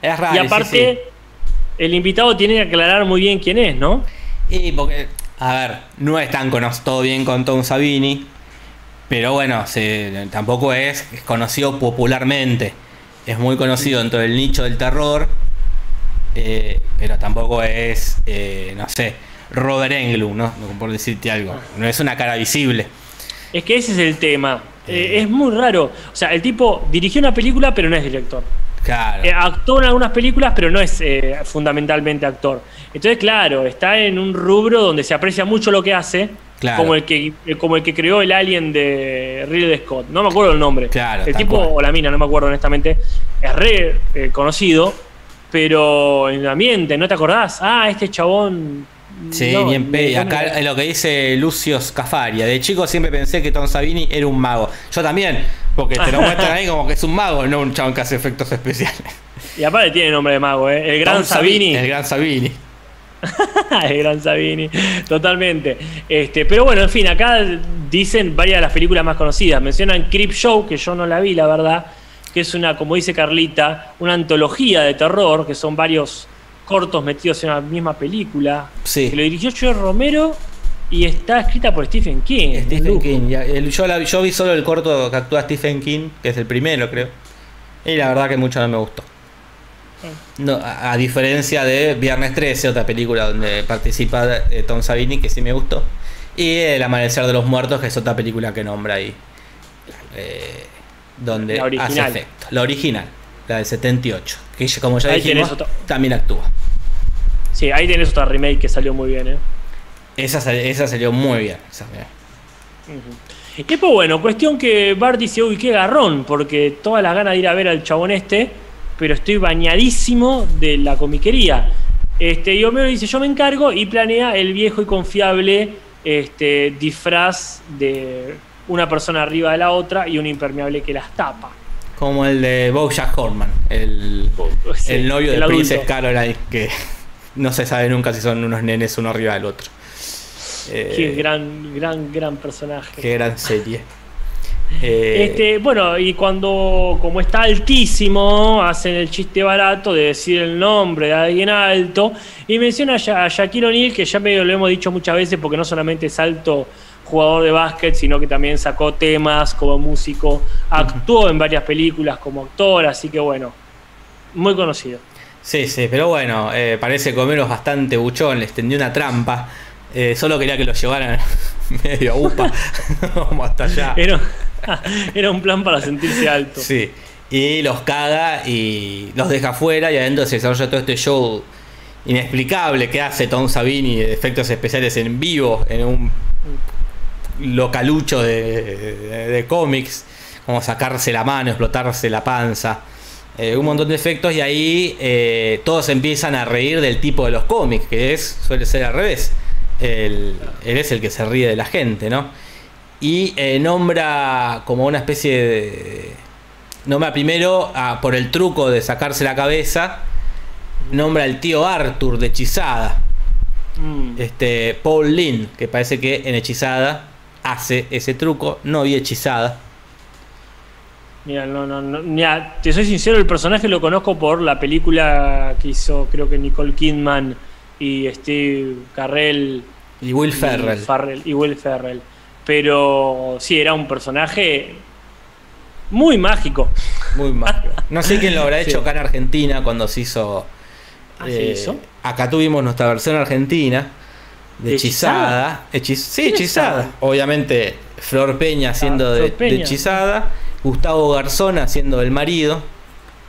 Es raro. y sí, aparte, el invitado tiene que aclarar muy bien quién es, ¿no? sí. Y porque, a ver, no es tan cono- todo bien con Tom Savini. Pero bueno, se- tampoco es conocido popularmente. Es muy conocido dentro del nicho del terror. eh, pero tampoco es, eh, no sé, Robert Englund, ¿no? Por decirte algo. No es una cara visible. Es que ese es el tema. Eh, es muy raro. O sea, el tipo dirigió una película, pero no es director. Claro. Eh, actuó en algunas películas, pero no es eh, fundamentalmente actor. Entonces, claro, está en un rubro donde se aprecia mucho lo que hace, Claro. como, el que, como el que creó el alien de Ridley Scott. No me acuerdo el nombre. Claro, el tipo, cual. o la mina, no me acuerdo honestamente, es re conocido, pero en el ambiente, ¿no te acordás? Ah, este chabón. Sí, no, bien pe- Acá lo que dice Lucio Scafaria. De chico siempre pensé que Tom Savini era un mago. Yo también, porque te lo muestran ahí como que es un mago, no un chabón que hace efectos especiales. Y aparte tiene nombre de mago, ¿eh? El gran Tom Sabini. El gran Savini. el gran Sabini, totalmente. Este, pero bueno, en fin, acá dicen varias de las películas más conocidas. Mencionan Creep Show, que yo no la vi, la verdad, que es una, como dice Carlita, una antología de terror, que son varios cortos metidos en la misma película. Sí. Que lo dirigió Joe Romero y está escrita por Stephen King. Stephen. King. ya, el- yo, la- yo vi solo el corto que actúa Stephen King, que es el primero, creo. Y la verdad que mucho no me gustó. No, a, a diferencia de Viernes 13, otra película donde participa eh, Tom Savini, que sí me gustó. Y El Amanecer de los Muertos, que es otra película que nombra ahí. eh, donde La original. hace efecto. La original, la del 78. Que como ya Ahí dijimos, también actúa. Sí, ahí tenés otra remake que salió muy bien, ¿eh? Esa, sal- esa salió muy bien. esa, eh. Y pues bueno, cuestión que Bart dice, uy, qué garrón, porque todas las ganas de ir a ver al chabón este, pero estoy bañadísimo de la comiquería. Este, y Homero dice, yo me encargo y planea el viejo y confiable este, disfraz de una persona arriba de la otra y un impermeable que las tapa. Como el de Bojack Horseman, el, Sí, el novio el de. Princess Caroline, que no se sabe nunca si son unos nenes uno arriba del otro. Eh, Qué gran, gran, gran personaje. qué gran serie. Eh, Este, bueno, y cuando, como está altísimo, hacen el chiste barato de decir el nombre de alguien alto y menciona a Shaquille O'Neal, que ya medio lo hemos dicho muchas veces porque no solamente es alto jugador de básquet, sino que también sacó temas como músico, actuó en varias películas como actor, así que bueno, muy conocido. Sí, sí, pero bueno, eh, parece es bastante buchón, le extendió una trampa. Eh, solo quería que lo llevaran medio upa, como hasta allá. Era, era un plan para sentirse alto. Sí, y los caga y los deja afuera y adentro se desarrolla todo este show inexplicable que hace Tom Savini de efectos especiales en vivo en un localucho de, de- de cómics, como sacarse la mano, explotarse la panza, eh, un montón de efectos y ahí eh, todos empiezan a reír del tipo de los cómics, que es suele ser al revés. El- él es el que se ríe de la gente, ¿no? Y eh, nombra como una especie de... Nombra primero a- por el truco de sacarse la cabeza, nombra al tío Arthur de Hechizada, Mm. este Paul Lynn, que parece que en Hechizada hace ese truco, no vi Hechizada. Mira, no, no, no, mira, te soy sincero, el personaje lo conozco por la película que hizo, creo que Nicole Kidman y Steve Carrell. Y Will y Ferrell. Farrell- y Will Ferrell. Pero sí, era un personaje muy mágico. Muy mal. No sé quién lo habrá Sí. hecho acá en Argentina cuando se hizo. Ah, ¿se hizo? Acá tuvimos nuestra versión argentina de ¿De Hechizada. Hechiz- sí, ¿Quién Hechizada. Obviamente Flor Peña haciendo Ah, de. Hechizada. Gustavo Garzón haciendo el marido.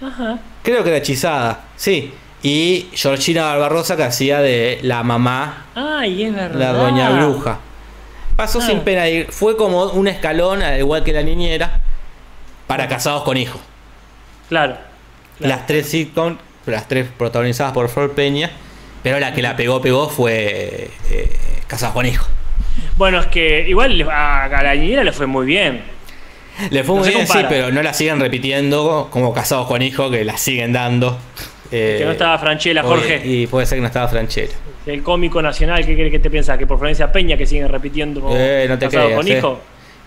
Ajá. Creo que era Hechizada. Sí. Y Georgina Barbarosa que hacía de la mamá Ay, es verdad. la doña bruja. Pasó Ah. sin pena ir. Fue como un escalón, al igual que la niñera, para casados con hijos. Claro. claro. Las tres sitcom, las tres protagonizadas por Flor Peña, pero la que la pegó, pegó fue eh, Casados con hijos. Bueno, es que igual a, a la niñera le fue muy bien. Le fue No muy bien, sí, compara. pero no la siguen repitiendo como Casados con hijos, que la siguen dando. Eh, que no estaba Franchella, Jorge. Y puede ser que no estaba Franchella. El cómico nacional, ¿qué, qué, te piensas? ¿Que por Florencia Peña que siguen repitiendo Eh, no te Casado creas, con eh. hijo?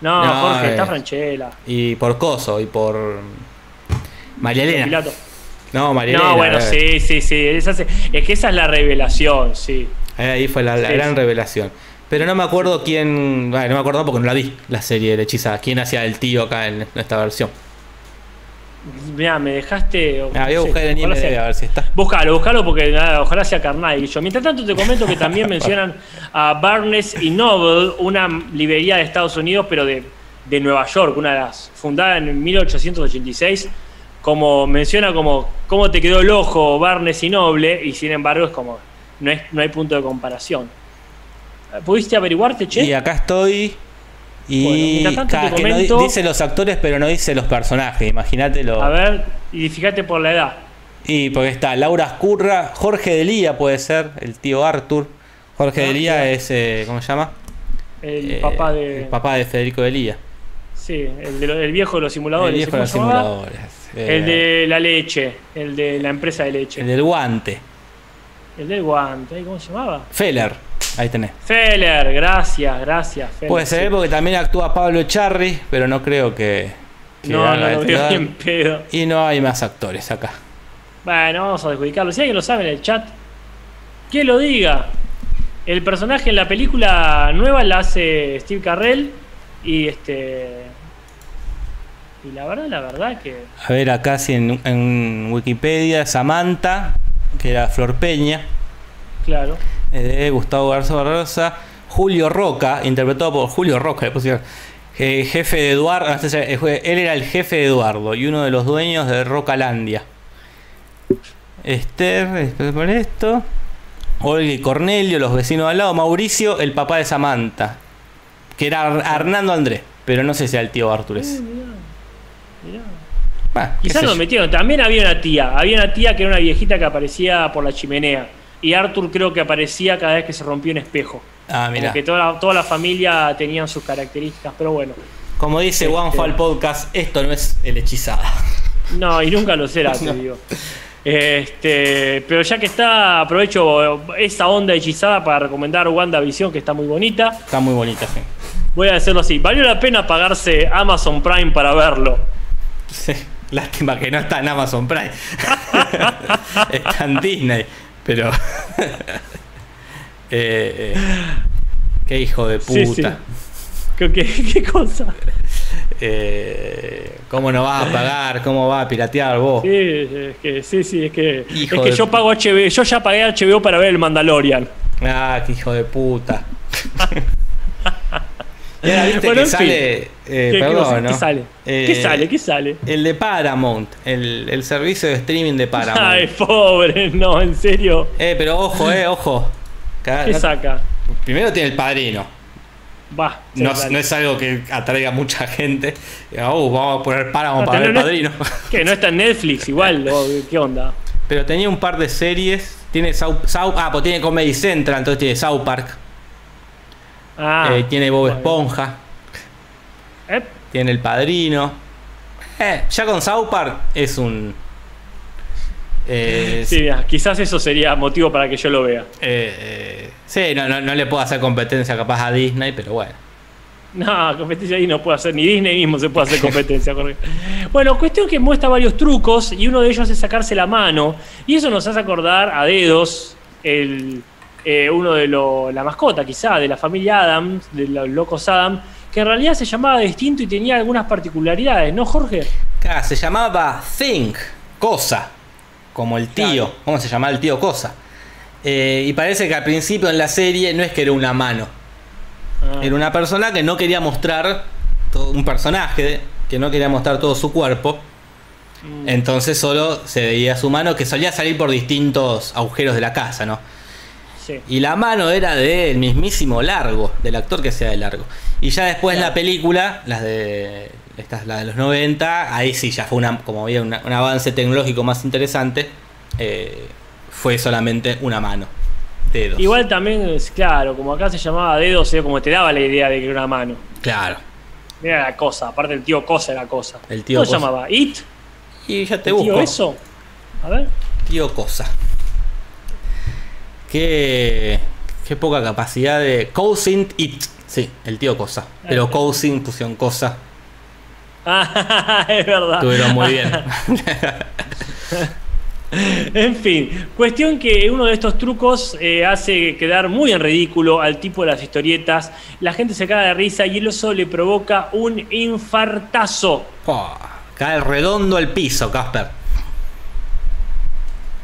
No, No, Jorge, eh. está Franchella. Y por Coso, y por María Elena. No, María No, bueno, sí, sí, sí. esa se- es que esa es la revelación, sí. Ahí fue la, la Sí, gran sí. revelación. Pero no me acuerdo quién. Bueno, no me acuerdo porque no la vi, la serie de Hechizada. ¿Quién hacía el tío acá en esta versión? Mira, me dejaste. Ah, voy a buscar en IMDb sea- a ver si está. Búscalo, búscalo porque nada, ojalá sea Carnage. Yo, mientras tanto, te comento que también mencionan a Barnes y Noble, una librería de Estados Unidos, pero de, de Nueva York, una de las fundada en 1886. Como menciona, como cómo te quedó el ojo Barnes y Noble, y sin embargo, es como no, es, no hay punto de comparación. ¿Pudiste averiguarte, che? Y acá estoy. Y Bueno, tanto cada te que no comento- dice los actores, pero no dice los personajes. Imagínate lo. A ver, y fíjate por la edad. Y porque está Laura Escurra, Jorge Delía puede ser, el tío Arthur. Jorge Ah, Delía es, eh, ¿cómo se llama? El Eh, papá de. El papá de Federico Delía. Sí, el, de lo- el viejo de los simuladores. el viejo de ¿cómo los llamaba? simuladores. Eh, El de la leche, el de la empresa de leche. el del guante. El del guante. ¿cómo se llamaba? Feller, ahí tenés. Feller, gracias, gracias. Feller, Puede ser sí. porque también actúa Pablo Echarri, pero no creo que. que No, no lo bien pedo. Y no hay más actores acá. Bueno, vamos a adjudicarlo. Si alguien lo sabe en el chat, que lo diga. El personaje en la película nueva la hace Steve Carrell y este. Y la verdad, la verdad que. A ver, acá sí en, en Wikipedia, Samantha, que era Flor Peña, Claro. Gustavo Garza Barrosa, Julio Roca, interpretado por Julio Roca, le pusieron, eh, jefe de Eduardo, él era el jefe de Eduardo y uno de los dueños de Rocalandia. Esther, después por esto, Olga y Cornelio, los vecinos de al lado, Mauricio, el papá de Samantha, que era Hernando Andrés, pero no sé si era el tío Artur ese. Mirá. Bueno, qué Quizás lo metieron. También había una tía. Había una tía que era una viejita que aparecía por la chimenea. Y Arthur creo que aparecía cada vez que se rompía un espejo. Ah, mira. que toda la, toda la familia tenían sus características. Pero bueno. Como dice Este- OneFall Podcast, esto no es el hechizada. No, y nunca lo será, te digo. Este, pero ya que está, aprovecho esa onda hechizada para recomendar WandaVision, que está muy bonita. Está muy bonita, sí. Voy a decirlo así: valió la pena pagarse Amazon Prime para verlo. Sí, Lástima que no está en Amazon Prime. está en Disney. Pero. Eh, eh, qué hijo de puta. Sí, sí. ¿Qué, cosa? Eh, ¿Cómo no vas a pagar? ¿Cómo vas a piratear vos? Sí, es que, sí, sí, es que, Hijo es que de- yo pago HBO, yo ya pagué HBO para ver el Mandalorian. Ah, qué hijo de puta. Viste Bueno, que fin. sale. eh, ¿Qué, perdón. ¿Qué sale? Eh, ¿Qué sale? ¿Qué sale? El de Paramount, el, el servicio de streaming de Paramount. Ay, pobre, no, en serio. Eh, pero ojo, eh, ojo. ¿Qué saca? Primero tiene el padrino. Va. No, es algo que atraiga a mucha gente. Uh, vamos a poner Paramount No, para ver el no- padrino. ¿Qué? ¿No está en Netflix igual? ¿O ¿Qué onda? Pero tenía un par de series. Tiene South, South- ah, pues tiene Comedy Central, entonces tiene South Park. Ah, eh, tiene Bob. Esponja. Eh, Tiene el padrino. Eh, ya con South Park es un. eh, sí, mira, quizás eso sería motivo para que yo lo vea. sí, no, no, no le puedo hacer competencia capaz a Disney, pero bueno. No, competencia ahí no puede hacer, ni Disney mismo se puede hacer competencia. Bueno, cuestión que muestra varios trucos y uno de ellos es sacarse la mano. Y eso nos hace acordar a Dedos, el, eh, uno de los, la mascota quizá, de la familia Adams, de los locos Adam, que en realidad se llamaba distinto y tenía algunas particularidades, ¿no, Jorge? Acá se llamaba Think, cosa, como el tío. Claro. ¿Cómo se llamaba el tío cosa? Eh, y parece que al principio en la serie no es que era una mano, Ah, era una persona que no quería mostrar, todo, un personaje que no quería mostrar todo su cuerpo. mm, Entonces solo se veía su mano que solía salir por distintos agujeros de la casa, ¿no? Sí. Y la mano era del mismísimo Largo, del actor que sea de Largo. Y ya después en la Claro. película, las de estas, la de los 90, ahí sí ya fue una, como había una- un avance tecnológico más interesante, eh, fue solamente una mano. Dedos. Igual también, claro, como acá se llamaba Dedos, como te daba la idea de que era una mano. Claro. Mira la cosa, aparte el tío Cosa era cosa. El tío ¿Cómo se llamaba? ¿It? Y ya te ¿El busco. tío eso? A ver. Tío Cosa. Qué, qué poca capacidad de. Cousin It. Sí, el tío Cosa. Pero Cousin pusieron Cosa. Ah, es verdad. Estuvieron muy bien. En fin, cuestión que uno de estos trucos eh, hace quedar muy en ridículo al tipo de las historietas. La gente se caga de risa y eso le provoca un infartazo. Oh, cae redondo al piso, Casper.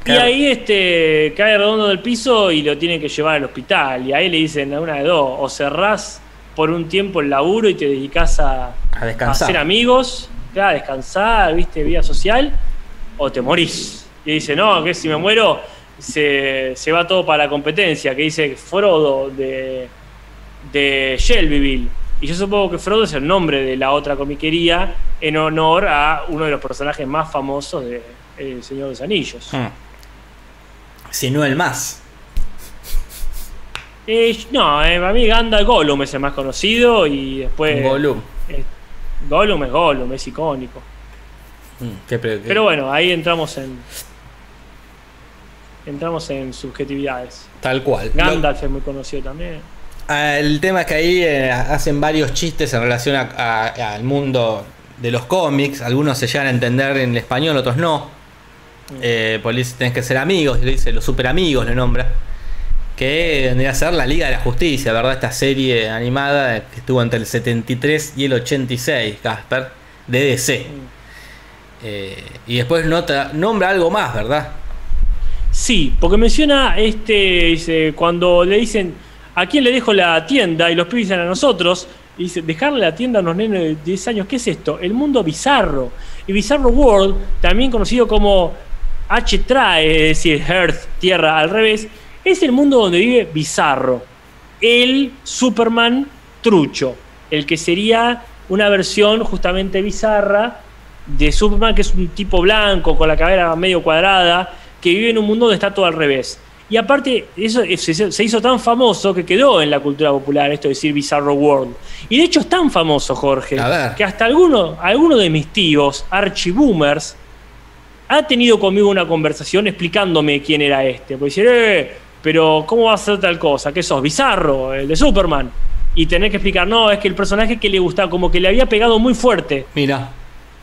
Y ahí este cae redondo del piso y lo tienen que llevar al hospital. Y ahí le dicen a una de dos, o cerrás por un tiempo el laburo y te dedicas a, A descansar. hacer amigos, a descansar, viste, vida social, o te morís. Y dice, no, que si me muero, se, se va todo para la competencia, que dice Frodo de, de Shelbyville. Y yo supongo que Frodo es el nombre de la otra comiquería en honor a uno de los personajes más famosos de El Señor de los Anillos. Hmm. Si no el más. Eh, no, eh, para mí Gandalf Gollum es el más conocido y después... Gollum. eh, Gollum es Gollum, es icónico. Qué qué- Pero bueno, ahí entramos en... Entramos en subjetividades. Tal cual. Lo- Gandalf es muy conocido también. Ah, El tema es que ahí eh, hacen varios chistes en relación a- a- al mundo de los cómics. Algunos se llegan a entender en español, otros no. Eh, pues le dice, tenés que ser amigos, le dice los super amigos, le nombra. Que vendría a ser la Liga de la Justicia, ¿verdad? Esta serie animada que estuvo entre el 73 y el 86, Casper, de DC. Eh, y después nota, nombra algo más, ¿verdad? Sí, porque menciona este, dice, cuando le dicen a quién le dejo la tienda y los pibes dicen a nosotros, y dice, dejarle la tienda a unos nenes de 10 años, ¿qué es esto? El mundo bizarro. Y Bizarro World, también conocido como H-Trae, es decir, Earth, Tierra al revés, es el mundo donde vive Bizarro. El Superman trucho, el que sería una versión justamente bizarra de Superman, que es un tipo blanco con la cabeza medio cuadrada, que vive en un mundo donde está todo al revés. Y aparte, eso se hizo tan famoso que quedó en la cultura popular esto de decir Bizarro World. Y de hecho es tan famoso, Jorge, que hasta alguno, alguno de mis tíos, archiboomers, ha tenido conmigo una conversación explicándome quién era este. Porque decir, eh, pero ¿cómo va a ser tal cosa? ¿Qué sos? Bizarro, el de Superman. Y tener que explicar, no, es que el personaje que le gustaba, como que le había pegado muy fuerte Mira,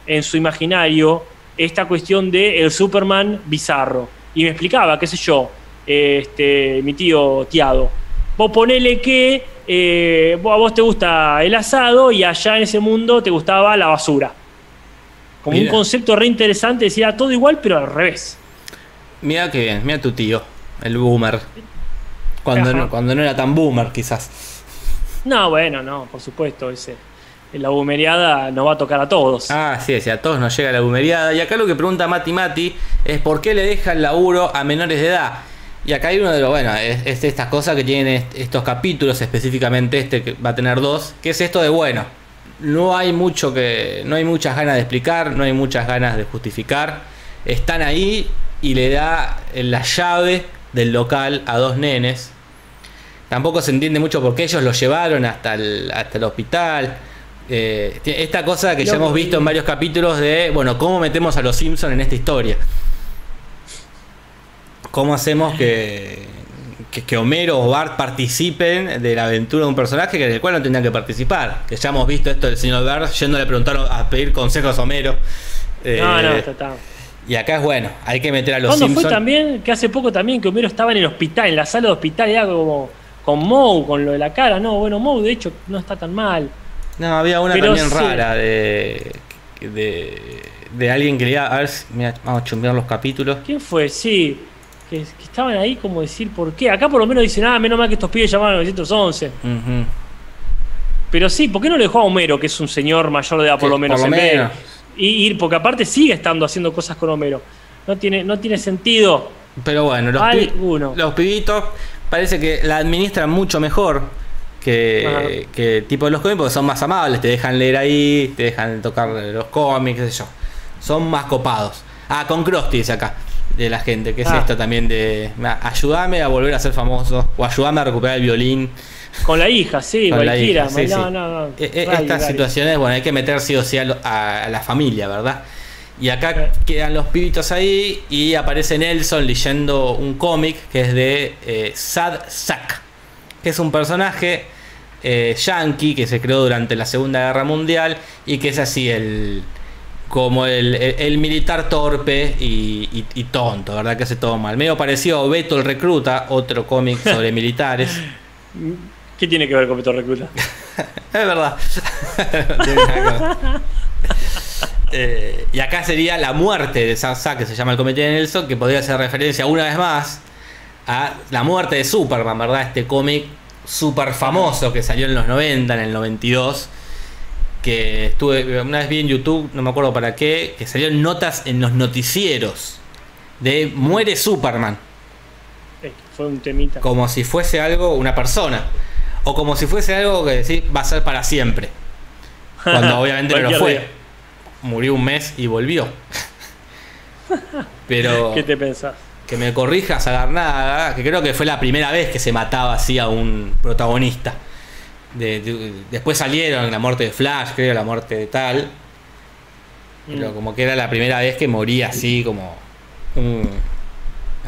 en su imaginario esta cuestión de el Superman bizarro. Y me explicaba, qué sé yo, este, mi tío Tiado. Vos ponele que eh, a vos te gusta el asado y allá en ese mundo te gustaba la basura. Como un concepto re interesante, decía todo igual, pero al revés. mira que bien, mira tu tío, el boomer. Cuando no, cuando no era tan boomer, quizás. No, bueno, no, por supuesto, ese. La bumeriada nos va a tocar a todos. Ah, sí, sí, a todos nos llega la bumeriada. Y acá lo que pregunta Mati Mati es por qué le deja el laburo a menores de edad. Y acá hay uno de los, bueno, es, es estas cosas que tienen est- estos capítulos, específicamente este que va a tener dos, que es esto de, bueno, no hay mucho que, no hay muchas ganas de explicar, no hay muchas ganas de justificar. Están ahí y le da la llave del local a dos nenes. Tampoco se entiende mucho por qué ellos lo llevaron hasta el, hasta el hospital. Eh, esta cosa que ya hemos visto en varios capítulos de, bueno, cómo metemos a los Simpsons en esta historia. ¿Cómo hacemos que, que, que Homero o Bart participen de la aventura de un personaje que en el cual no tendrían que participar? Que ya hemos visto esto del señor Bart yendo le preguntaron a pedir consejos a Homero. Eh, no, no, está, está. Y acá es bueno, hay que meter a los ¿Cuándo fue Simpsons. también? Que hace poco también que Homero estaba en el hospital, en la sala de hospital, ya como con Moe, con lo de la cara. No, bueno, Moe de hecho no está tan mal. No, había una Pero también sí. rara de, de, de alguien que le iba a ver, si- mira, vamos a chumbear los capítulos. ¿Quién fue? Sí, que, que estaban ahí como decir por qué. Acá por lo menos dicen, ah, menos mal que estos pibes llamaron al 911. Ujú. Pero sí, ¿por qué no le dejó a Homero, que es un señor mayor de edad por Sí, lo menos? por lo en vez de- ir, porque aparte sigue estando haciendo cosas con Homero. No tiene, no tiene sentido. Pero bueno, los, pi- los pibitos parece que la administran mucho mejor que, que tipo de los cómics porque son más amables, te dejan leer ahí, te dejan tocar los cómics, qué sé yo. Son más copados. Ah, con Krusty dice acá, de la gente, que es Ah. esto también de "Ma, ayúdame a volver a ser famoso o ayúdame a recuperar el violín. Con la hija, sí, Con la cualquiera. hija, sí, no, sí. no, no. E- e- Estas situaciones, bueno, hay que meter sí o sí a, la familia, ¿verdad? Y acá quedan los pibitos ahí y aparece Nelson leyendo un cómic que es de eh, Sad Sack, que es un personaje eh, yankee que se creó durante la Segunda Guerra Mundial y que es así el como el, el- el militar torpe y, y- y tonto, ¿verdad? Que hace todo mal. Medio parecido a Beto el Recluta, otro cómic sobre militares. ¿Qué tiene que ver con Beto Recluta? Es verdad. Eh, y acá sería la muerte de Sansa, que se llama el comité de Nelson, que podría hacer referencia una vez más a la muerte de Superman, ¿verdad? Este cómic súper famoso que salió en los 90, en el 92. Que estuve, una vez vi en YouTube, no me acuerdo para qué, que salieron notas en los noticieros de muere Superman Eh, fue un temita. como si fuese algo, una persona. o como si fuese algo que decís va a ser para siempre. Cuando obviamente no lo fue. día. Murió un mes y volvió. Pero ¿Qué te pensás? que me corrijas a Garnaga, que creo que fue la primera vez que se mataba así a un protagonista. De- de- después salieron la muerte de Flash, creo, la muerte de tal. Pero Mm. como que era la primera vez que moría así como un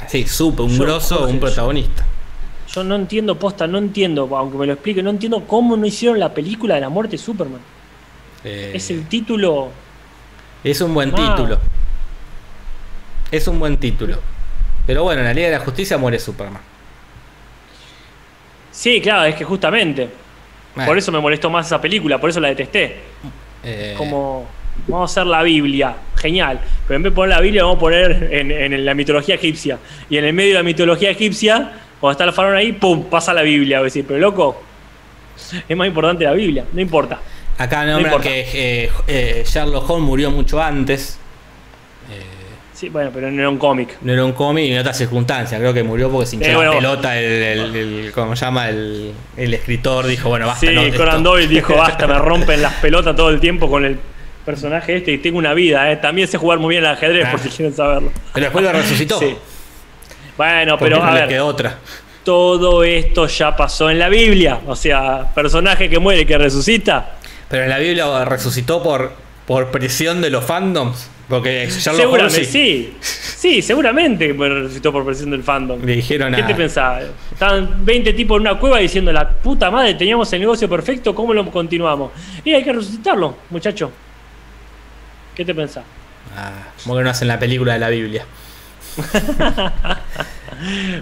así, súper, un Yo, grosso, un protagonista. Yo no entiendo, posta, no entiendo, aunque me lo explique, no entiendo cómo no hicieron la película de la muerte de Superman. Eh, Es el título. es un buen Ah. título. Es un buen título. Pero bueno, en la Liga de la Justicia muere Superman. Sí, claro, es que justamente. Por eso me molestó más esa película, por eso la detesté. eh, Como, vamos a hacer la Biblia, genial. Pero en vez de poner la Biblia, vamos a poner en, en la mitología egipcia. Y en el medio de la mitología egipcia, cuando está el faraón ahí, ¡pum! pasa la Biblia. A decir, pero loco, es más importante la Biblia, no importa. Acá no nombran importa. que eh, eh, Sherlock Holmes murió mucho antes. Sí, bueno, pero no era un cómic. no era un cómic y en otras circunstancias. Creo que murió porque se hinchó Eh, la bueno. pelota el, el, el- ¿cómo se llama? El, el escritor dijo, bueno, basta. Sí, no, Conan esto- Doyle dijo, basta, me rompen las pelotas todo el tiempo con el personaje este y tengo una vida, ¿eh? También sé jugar muy bien al ajedrez, Ah. por si quieren saberlo. Pero después lo resucitó. Sí. Bueno, Porque pero no a ver, quedó otra. todo esto ya pasó en la Biblia. O sea, personaje que muere, que resucita. Pero en la Biblia resucitó por, por presión de los fandoms. Porque Seguramente, sí, sí. Seguramente resucitó por presión del fandom. le dijeron ¿Qué a, te pensabas? Estaban 20 tipos en una cueva diciendo, la puta madre, teníamos el negocio perfecto, ¿cómo lo continuamos? Y hay que resucitarlo, muchacho. ¿Qué te pensás? Ah, como que no hacen la película de la Biblia.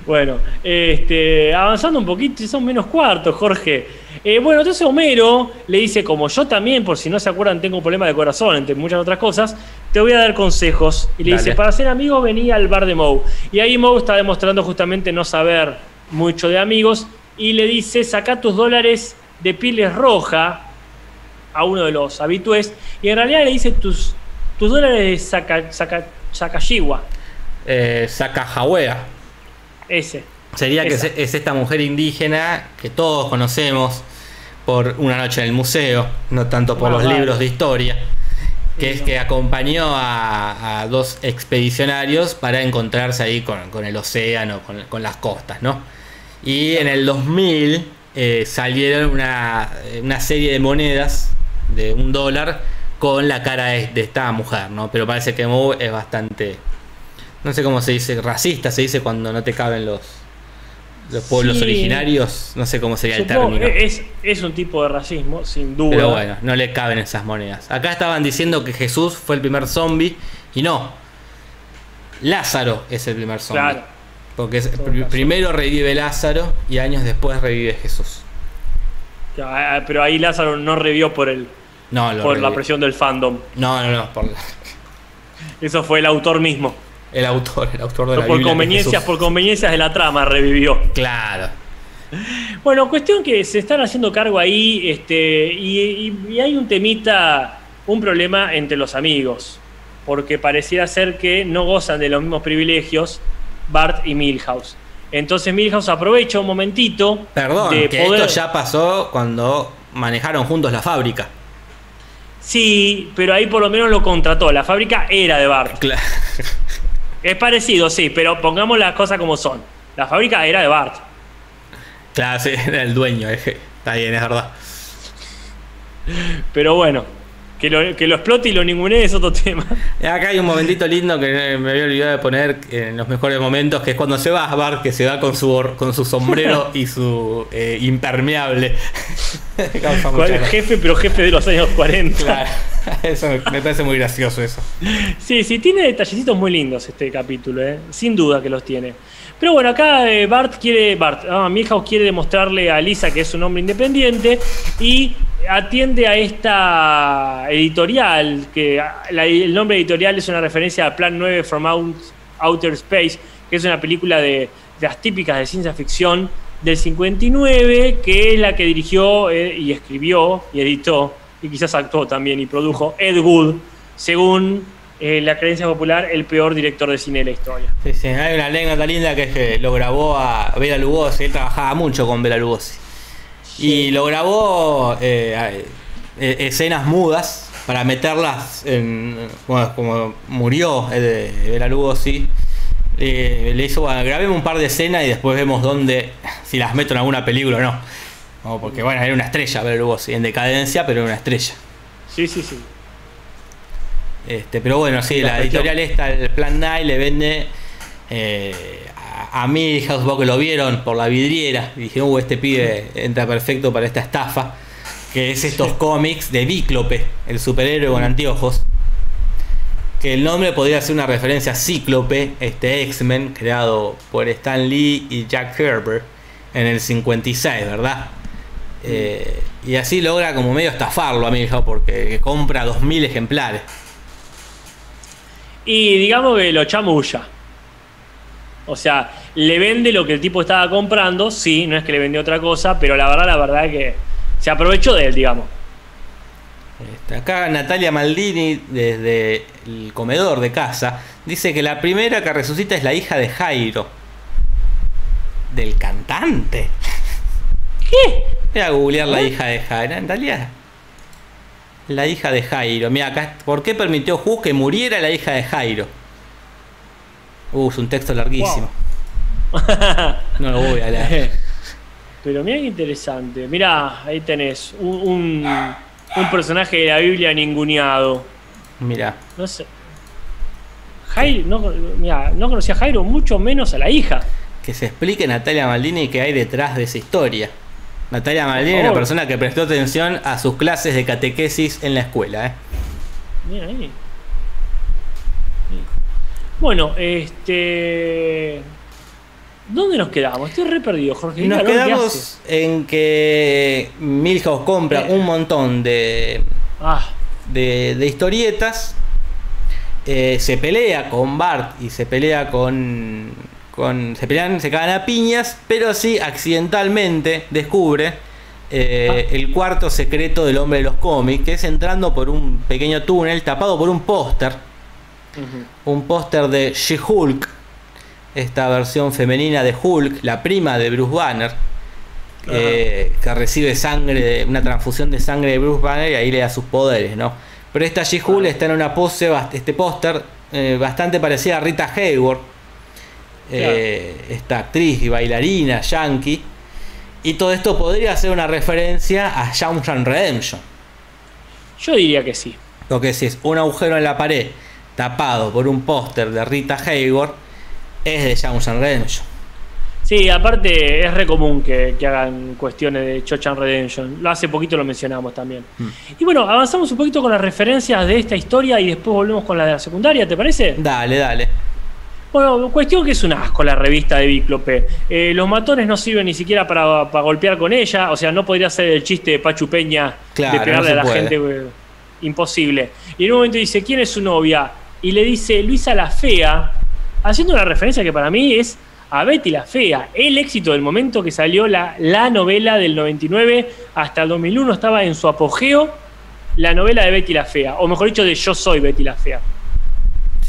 Bueno, este, avanzando un poquito, son menos cuartos, Jorge. Eh, bueno, entonces Homero le dice, como yo también, por si no se acuerdan, tengo un problema de corazón, entre muchas otras cosas, te voy a dar consejos. Y le Dale. dice, para ser amigo venía al bar de Moe. Y ahí Moe está demostrando justamente no saber mucho de amigos y le dice, saca tus dólares de pieles roja a uno de los habitués. Y en realidad le dice tus, tus dólares de Saka, Saka- Sakashiwa. Eh, Sacajawea. Ese. Sería que es, esta mujer indígena que todos conocemos por Una noche en el museo, no tanto por los vale. libros de historia, que es que acompañó a, a dos expedicionarios para encontrarse ahí con, con el océano, con, con las costas, ¿no? Y en el 2000 eh, salieron una, una serie de monedas de un dólar con la cara de, de esta mujer, ¿no? Pero parece que Moe es bastante no sé cómo se dice, racista se dice cuando no te caben los, los pueblos Sí. originarios, no sé cómo sería el término. es, es un tipo de racismo, sin duda. Pero bueno, no le caben esas monedas. Acá estaban diciendo que Jesús fue el primer zombie y no. Lázaro es el primer zombie. Claro. Porque es- pr- primero revive Lázaro y años después revive Jesús. Ya, eh, Pero ahí Lázaro no revió por el No, por la presión del fandom. No, no, no, por la- Eso fue el autor mismo. El autor, el autor de la por Biblia. conveniencias, por conveniencias de la trama revivió. Claro. Bueno, cuestión que se están haciendo cargo ahí, este, y, y- y hay un temita, un problema entre los amigos, porque pareciera ser que no gozan de los mismos privilegios Bart y Milhouse. Entonces Milhouse aprovecha un momentito Perdón, de que poder. esto ya pasó cuando manejaron juntos la fábrica. Sí, pero ahí por lo menos lo contrató. La fábrica era de Bart. Claro. Es parecido, sí, pero pongamos las cosas como son. La fábrica era de Bart. Claro, sí, era el dueño. Está bien, es verdad. Pero bueno, que lo, que lo explote y lo ningunee es otro tema. Acá hay un momentito lindo que me había olvidado de poner en los mejores momentos, que es cuando se va a Bart, que se va con su, con su sombrero y su eh, impermeable. Causa mucha ¿Cuál gracia. jefe, pero jefe de los años 40. Claro, eso me parece muy gracioso eso. Sí, sí, tiene detallecitos muy lindos este capítulo, ¿eh? sin duda que los tiene. Pero bueno, acá eh, Bart quiere, Bart, ah, Milhouse quiere demostrarle a Lisa que es un hombre independiente y atiende a esta editorial, que ah, el nombre editorial es una referencia a Plan 9 from Out- Outer Space, que es una película de, de las típicas de ciencia ficción del 59, que es la que dirigió eh, y escribió y editó, y quizás actuó también y produjo Ed Wood, según eh, la creencia popular, el peor director de cine de la historia. Sí, sí, hay una anécdota linda que lo grabó a Bela Lugosi, él trabajaba mucho con Bela Lugosi. Y lo grabó eh, eh, escenas mudas para meterlas en. Bueno, como murió eh, Bela Lugosi. eh, le hizo, bueno, grabemos un par de escenas y después vemos dónde, si las meto en alguna película o no. No, porque bueno, era una estrella Bela Lugosi, en decadencia, pero era una estrella. Sí, sí, sí. Este, pero bueno, sí, La editorial esta, el Plan Nine, le vende eh, a, a Milhouse, vos que lo vieron por la vidriera, y dijeron, uh, este pibe entra perfecto para esta estafa, que es estos cómics de Cíclope, el superhéroe con anteojos. Que el nombre podría ser una referencia a Cíclope, este X-Men, creado por Stan Lee y Jack Herber en el 56, ¿verdad? Eh, y así logra como medio estafarlo a Milhouse porque que compra 2.000 ejemplares. Y digamos que lo chamulla. O sea, le vende lo que el tipo estaba comprando, sí, no es que le vendió otra cosa, pero la verdad, la verdad es que se aprovechó de él, digamos. Este, Acá Natalia Maldini, desde el comedor de casa, dice que la primera que resucita es la hija de Jairo. Del cantante. ¿Qué? Voy a googlear la hija de Jairo. Natalia. La hija de Jairo. Mira, acá. ¿Por qué permitió Ju que muriera la hija de Jairo? Uh, es un texto larguísimo. No lo voy a leer. Pero mira qué interesante. Mira, ahí tenés un, un, un personaje de la Biblia ninguneado. Mira. No sé. Jairo, no, mirá, no conocía a Jairo, mucho menos a la hija. Que se explique Natalia Maldini qué hay detrás de esa historia. Natalia Maldini es una persona que prestó atención a sus clases de catequesis en la escuela. ¿eh? Mira ahí. Bueno, este. ¿Dónde nos quedamos? Estoy re perdido, Jorge. Nos quedamos en que Milhouse compra Eh. un montón de, Ah, de, de historietas, eh, se pelea con Bart y se pelea con, con. Se pelean, se cagan a piñas, pero sí accidentalmente descubre eh, Ah. el cuarto secreto del hombre de los cómics, que es entrando por un pequeño túnel tapado por un póster. Un póster de She-Hulk, esta versión femenina de Hulk, la prima de Bruce Banner, eh, que recibe sangre, una transfusión de sangre de Bruce Banner y ahí le da sus poderes, ¿no? Pero esta She-Hulk está en una pose, este póster, eh, bastante parecida a Rita Eh, esta actriz y bailarina yankee. Y todo esto podría ser una referencia a Shawshank Redemption. Yo diría que sí. Lo que si es un agujero en la pared tapado por un póster de Rita Hayworth, es de Shawshank Redemption. Sí, aparte es re común que, que hagan cuestiones de Chochan Redemption. Lo hace poquito lo mencionamos también. Mm. Y bueno, avanzamos un poquito con las referencias de esta historia y después volvemos con la de la secundaria, ¿te parece? Dale, dale. Bueno, cuestión que es un asco la revista de Bíclope. Eh, los matones no sirven ni siquiera para, para golpear con ella. O sea, no podría ser el chiste de Pachu Peña Claro, de pegarle no a la puede. gente. Imposible. Y en un momento dice, ¿quién es su novia? Y le dice Luisa la Fea, haciendo una referencia que para mí es a Betty la Fea. El éxito del momento que salió la, la novela del 99 hasta el 2001 estaba en su apogeo la novela de Betty la Fea. O mejor dicho, de Yo soy Betty la Fea.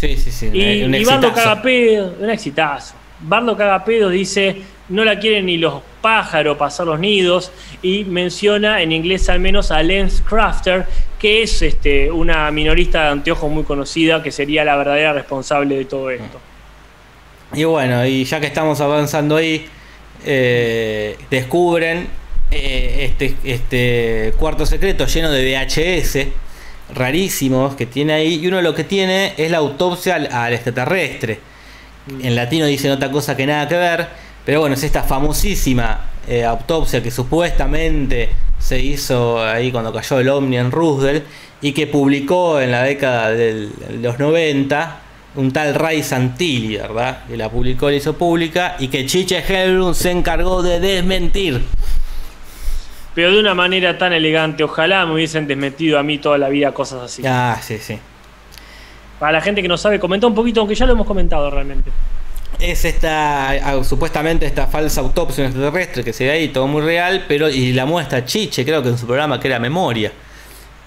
Sí, sí, sí. Y, un y Bardo exitazo. caga pedo, un exitazo. Bardo caga pedo dice, no la quieren ni los pájaros pasar los nidos, y menciona en inglés al menos a Lance Crafter, que es este, una minorista de anteojos muy conocida, que sería la verdadera responsable de todo esto. Y bueno, y ya que estamos avanzando ahí, eh, descubren eh, este, este cuarto secreto lleno de VHS rarísimos que tiene ahí. Y uno lo que tiene es la autopsia al, al extraterrestre. En latino dicen otra cosa que nada que ver. Pero bueno, es esta famosísima eh, autopsia que supuestamente se hizo ahí cuando cayó el ovni en Roosevelt y que publicó en la década de los 90 un tal Ray Santilli, ¿verdad? Que la publicó, la hizo pública y que Chiche Helbrun se encargó de desmentir. Pero de una manera tan elegante, ojalá me hubiesen desmetido a mí toda la vida cosas así. Ah, sí, sí. Para la gente que no sabe, comenta un poquito, aunque ya lo hemos comentado realmente. Es esta, ah, supuestamente esta falsa autopsia extraterrestre que se ve ahí, todo muy real, pero y la muestra Chiche, creo que en su programa que era Memoria.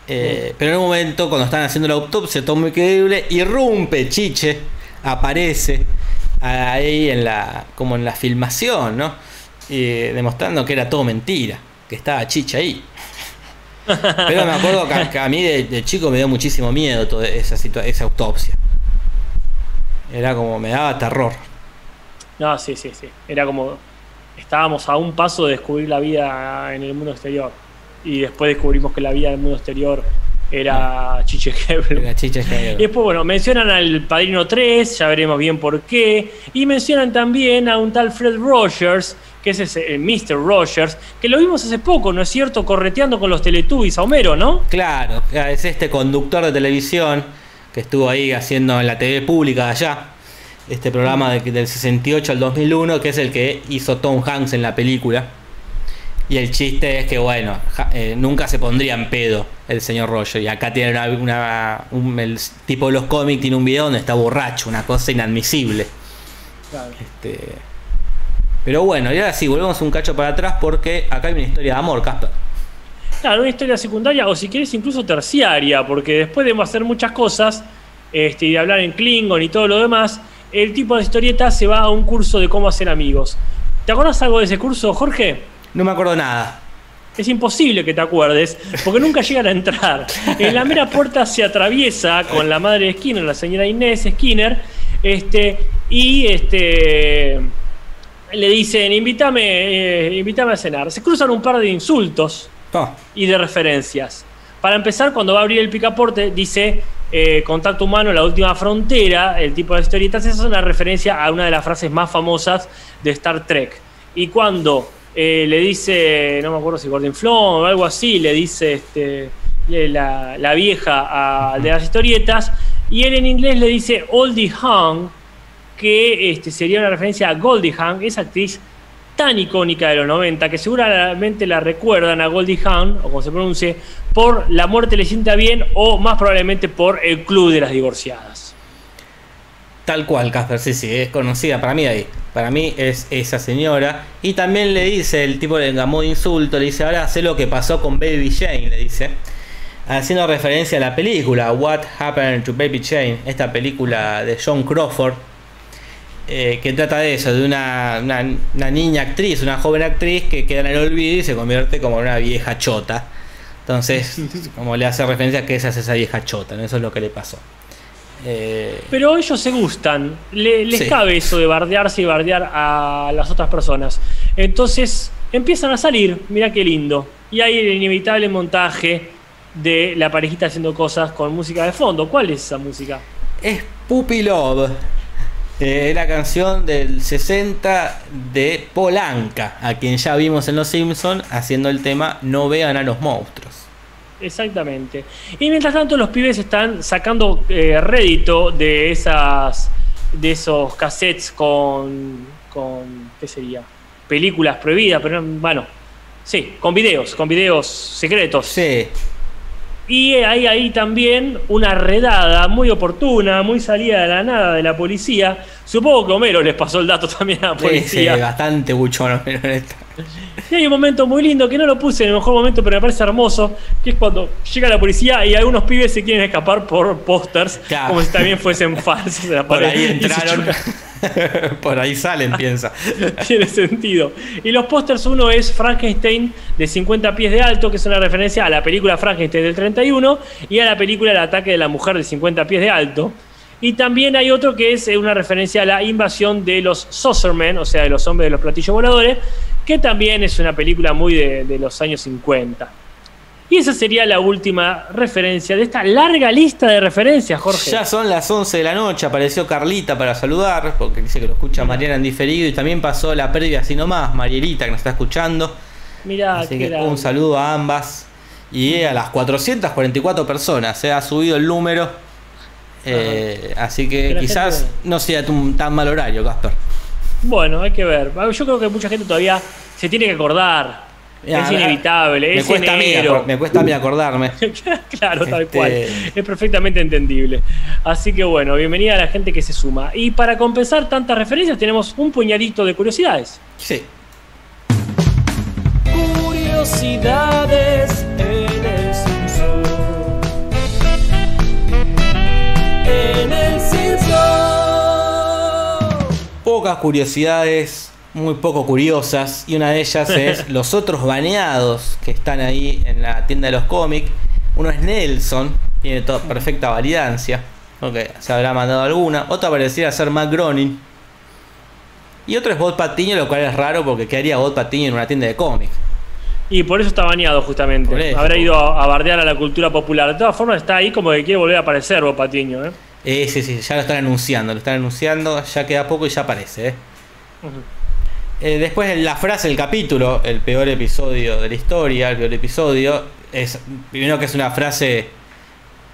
Eh, Pero en un momento, cuando están haciendo la autopsia, todo muy creíble, irrumpe Chiche, aparece ahí en la, como en la filmación, ¿no? Y demostrando que era todo mentira. Que estaba Chicha ahí. Pero me acuerdo que, a- que a mí de, de chico me dio muchísimo miedo toda esa, esa autopsia. Era como, me daba terror. No, sí, sí, sí. Era como. Estábamos a un paso de descubrir la vida en el mundo exterior. Y después descubrimos que la vida en el mundo exterior era Chiche Hebron. La Chicha Y después, bueno, mencionan al Padrino 3, ya veremos bien por qué. Y mencionan también a un tal Fred Rogers, que es ese, el Mr. Rogers, que lo vimos hace poco, ¿no es cierto? Correteando con los Teletubbies a Homero, ¿no? Claro, es este conductor de televisión que estuvo ahí haciendo en la TV pública de allá. Este programa de- del 68 al 2001, que es el que hizo Tom Hanks en la película. Y el chiste es que, bueno, ja- eh, nunca se pondría en pedo el señor Roger. Y acá tiene una, una- un- el tipo de los cómics, tiene un video donde está borracho, una cosa inadmisible. Este, pero bueno, y ahora sí, volvemos un cacho para atrás porque acá hay una historia de amor, Casper. Claro, una historia secundaria o si quieres incluso terciaria, porque después de hacer muchas cosas este, y de hablar en Klingon y todo lo demás, el tipo de historieta se va a un curso de cómo hacer amigos. ¿Te acuerdas algo de ese curso, Jorge? No me acuerdo nada. Es imposible que te acuerdes, porque nunca llegan a entrar. En la mera puerta se atraviesa con la madre de Skinner, la señora Inés Skinner, este, y este, le dicen, invítame, eh, invítame a cenar. Se cruzan un par de insultos Oh, y de referencias. Para empezar, cuando va a abrir el picaporte, dice eh, contacto humano, la última frontera, el tipo de historietas, esa es una referencia a una de las frases más famosas de Star Trek. Y cuando eh, le dice, no me acuerdo si Gordon Flom o algo así, le dice este, la, la vieja a- de las historietas, y él en inglés le dice Oldie Hawn, que este, sería una referencia a Goldie Hawn, esa actriz tan icónica de los 90, que seguramente la recuerdan a Goldie Hawn, o como se pronuncie, por La muerte le sienta bien, o más probablemente por El Club de las Divorciadas. Tal cual, Casper, sí, sí, es conocida para mí ahí. Para mí es esa señora. Y también le dice, el tipo le engamó de insulto, le dice, ahora sé lo que pasó con Baby Jane, le dice. Haciendo referencia a la película, What Happened to Baby Jane, esta película de John Crawford, eh, que trata de eso, de una, una, una niña actriz, una joven actriz que queda en el olvido y se convierte como en una vieja chota. Entonces, como le hace referencia a que esa es esa vieja chota, ¿no? eso es lo que le pasó. Eh, Pero ellos se gustan, le- les Sí. cabe eso de bardearse y bardear a las otras personas. Entonces empiezan a salir, mira qué lindo. Y hay el inevitable montaje de la parejita haciendo cosas con música de fondo. ¿Cuál es esa música? es Puppy Love. Eh, la canción del 60 de Polanca, a quien ya vimos en Los Simpsons haciendo el tema No vean a los monstruos. Exactamente. Y mientras tanto los pibes están sacando eh, rédito de esas de esos cassettes con con qué sería películas prohibidas, pero no- bueno, sí, con videos, con videos secretos. Sí, Y hay ahí también una redada muy oportuna, muy salida de la nada de la policía. Supongo que Homero les pasó el dato también a la sí, policía. bastante buchón. en esta. Y hay un momento muy lindo que no lo puse en el mejor momento, pero me parece hermoso, que es cuando llega la policía y algunos pibes se quieren escapar por pósters, Claro. como si también fuesen falsos de la Por pared. ahí entraron. Por ahí salen, piensa. Tiene sentido. Y los pósters, uno es Frankenstein de 50 pies de alto, que es una referencia a la película Frankenstein del 31 y a la película El ataque de la mujer de 50 pies de alto. Y también hay otro que es eh, una referencia a la invasión de los Saucermen, o sea, de los hombres de los platillos voladores, que también es una película muy de, de los años 50. Y esa sería la última referencia de esta larga lista de referencias, Jorge. Ya son las 11 de la noche, apareció Carlita para saludar, porque dice que lo escucha Mariana en diferido y también pasó la previa así nomás, Marielita que nos está escuchando. Mirá, Así que grande. un saludo a ambas. Y a las 444 personas, se ha subido el número. Eh, así que quizás gente- no sea un tan mal horario, Casper. Bueno, hay que ver. Yo creo que mucha gente todavía se tiene que acordar. Ya, es inevitable, Me es cuesta, a mí, enero. acor- me cuesta a mí acordarme. claro, tal Este- cual. Es perfectamente entendible. Así que bueno, bienvenida a la gente que se suma. Y para compensar tantas referencias tenemos un puñadito de curiosidades. Sí. Curiosidades en el Simpson. En el Simpson. Pocas curiosidades muy poco curiosas y una de ellas es los otros baneados que están ahí en la tienda de los cómics. Uno es Nelson, tiene toda perfecta validancia, porque se habrá mandado alguna. Otro pareciera ser Matt Groening. Y otro es Bob Patiño, lo cual es raro porque ¿qué haría Bob Patiño en una tienda de cómics? Y por eso está baneado justamente. eso. Habrá ido a, a bardear a la cultura popular. De todas formas está ahí como que quiere volver a aparecer Bob Patiño, ¿eh? Eh, sí, sí, ya lo están anunciando, lo están anunciando, ya queda poco y ya aparece. ¿eh? Eh, después la frase del capítulo, el peor episodio de la historia, el peor episodio, es primero que es una frase,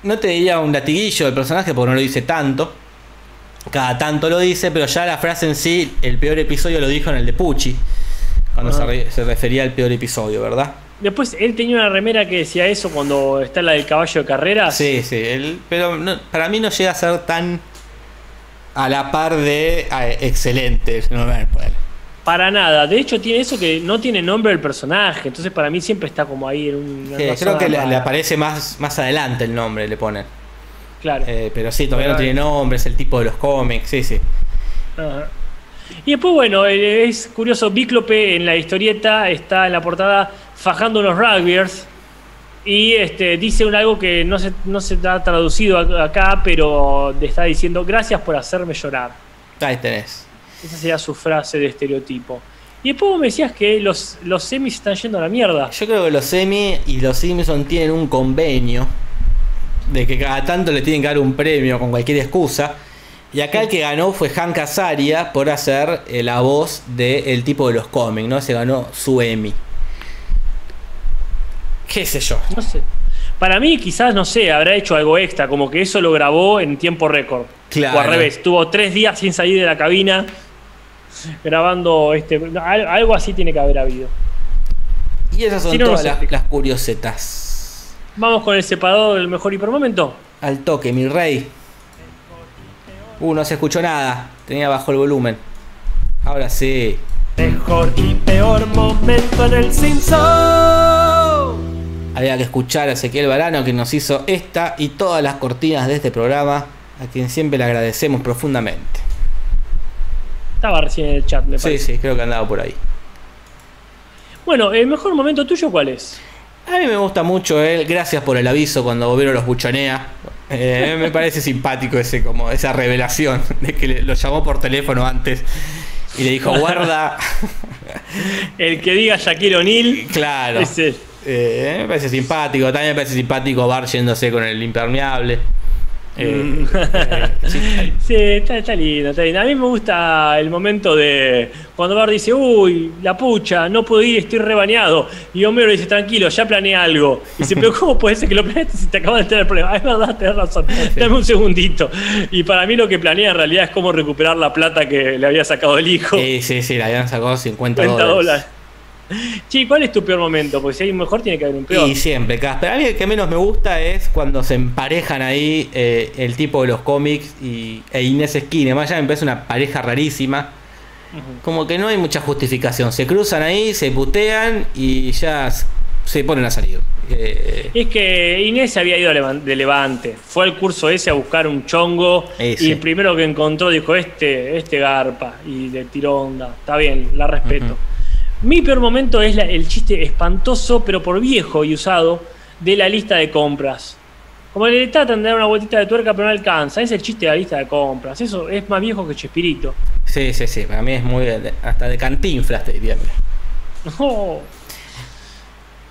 no te diría un latiguillo del personaje porque no lo dice tanto, cada tanto lo dice, pero ya la frase en sí, el peor episodio lo dijo en el de Pucci, cuando Ah. se, re- se refería al peor episodio, ¿verdad? Después él tenía una remera que decía eso cuando está la del caballo de carreras. Sí, sí, él- pero no- para mí no llega a ser tan a la par de ah, excelente. no me acuerdo. Para nada. De hecho, tiene eso que no tiene nombre el personaje. Entonces, para mí siempre está como ahí en un. Sí, creo que le, aparece más, más adelante el nombre, le ponen. Claro. Eh, pero sí, todavía no tiene nombre, es el tipo de los cómics, sí, sí. Ajá. Y después, bueno, eh, es curioso, Bíclope en la historieta está en la portada fajando unos rugbyers y este, dice un algo que no se, no se ha traducido ac- acá, pero le está diciendo gracias por hacerme llorar. Ahí tenés. Esa sería su frase de estereotipo. Y después vos me decías que los, los semis están yendo a la mierda. Yo creo que los Emmy y los Simpson tienen un convenio de que cada tanto le tienen que dar un premio con cualquier excusa. Y acá el que ganó fue Hank Azaria por hacer eh, la voz del tipo de los cómics, ¿no? Se ganó su Emmy. ¿Qué sé yo? No sé. Para mí, quizás, no sé, habrá hecho algo extra, como que eso lo grabó en tiempo récord. Claro. O al revés, tuvo tres días sin salir de la cabina grabando este. al- Algo así tiene que haber habido. Y esas son Si no, no todas las curiosetas. Vamos con el separador del mejor hipermomento. Al toque, mi rey. Uh, no se escuchó nada. Tenía bajo el volumen. Ahora sí. Mejor y peor momento en el Simpson. Había que escuchar a Ezequiel Barano que nos hizo esta y todas las cortinas de este programa, a quien siempre le agradecemos profundamente. Estaba recién en el chat, me Sí, parece. sí, creo que andaba por ahí. Bueno, ¿el mejor momento tuyo cuál es? A mí me gusta mucho él, gracias por el aviso cuando Bobero los buchonea. Eh, me parece simpático ese como esa revelación de que le- lo llamó por teléfono antes y le dijo guarda. El que diga Shaquille O'Neal. claro. Es él. Eh, me parece simpático. También me parece simpático Bar yéndose con el impermeable. Eh, eh, sí, Sí, está, está lindo, está lindo. A mí me gusta el momento de cuando Bar dice, uy, la pucha, no puedo ir, estoy rebañado. Y Homero dice, tranquilo, ya planeé algo. Y dice, pero ¿cómo puede ser que lo planeaste si te acabas de tener problemas? Es verdad, tenés razón. Dame un segundito. Y para mí lo que planea en realidad es cómo recuperar la plata que le había sacado el hijo. Sí, sí, sí, le habían sacado 50 30 dólares. dólares. Che, ¿cuál es tu peor momento? Porque si hay un mejor, tiene que haber un peor. Y siempre, Casper. A mí el que menos me gusta es cuando se emparejan ahí eh, el tipo de los cómics y, e Inés Esquina. Más allá me parece una pareja rarísima. Como que no hay mucha justificación. Se cruzan ahí, se putean y ya se ponen a salir. Eh, Es que Inés había ido de Levante. Fue al curso ese a buscar un chongo. Ese. Y el primero que encontró dijo: Este, este garpa. Y le tiró onda. Está bien, la respeto. Mi peor momento es la- el chiste espantoso, pero por viejo y usado, de la lista de compras. Como le tratan de dar una vueltita de tuerca, pero no alcanza. Es el chiste de la lista de compras. Eso es más viejo que Chespirito. sí, sí, sí. Para mí es muy. hasta de cantinflas, te diría. Oh,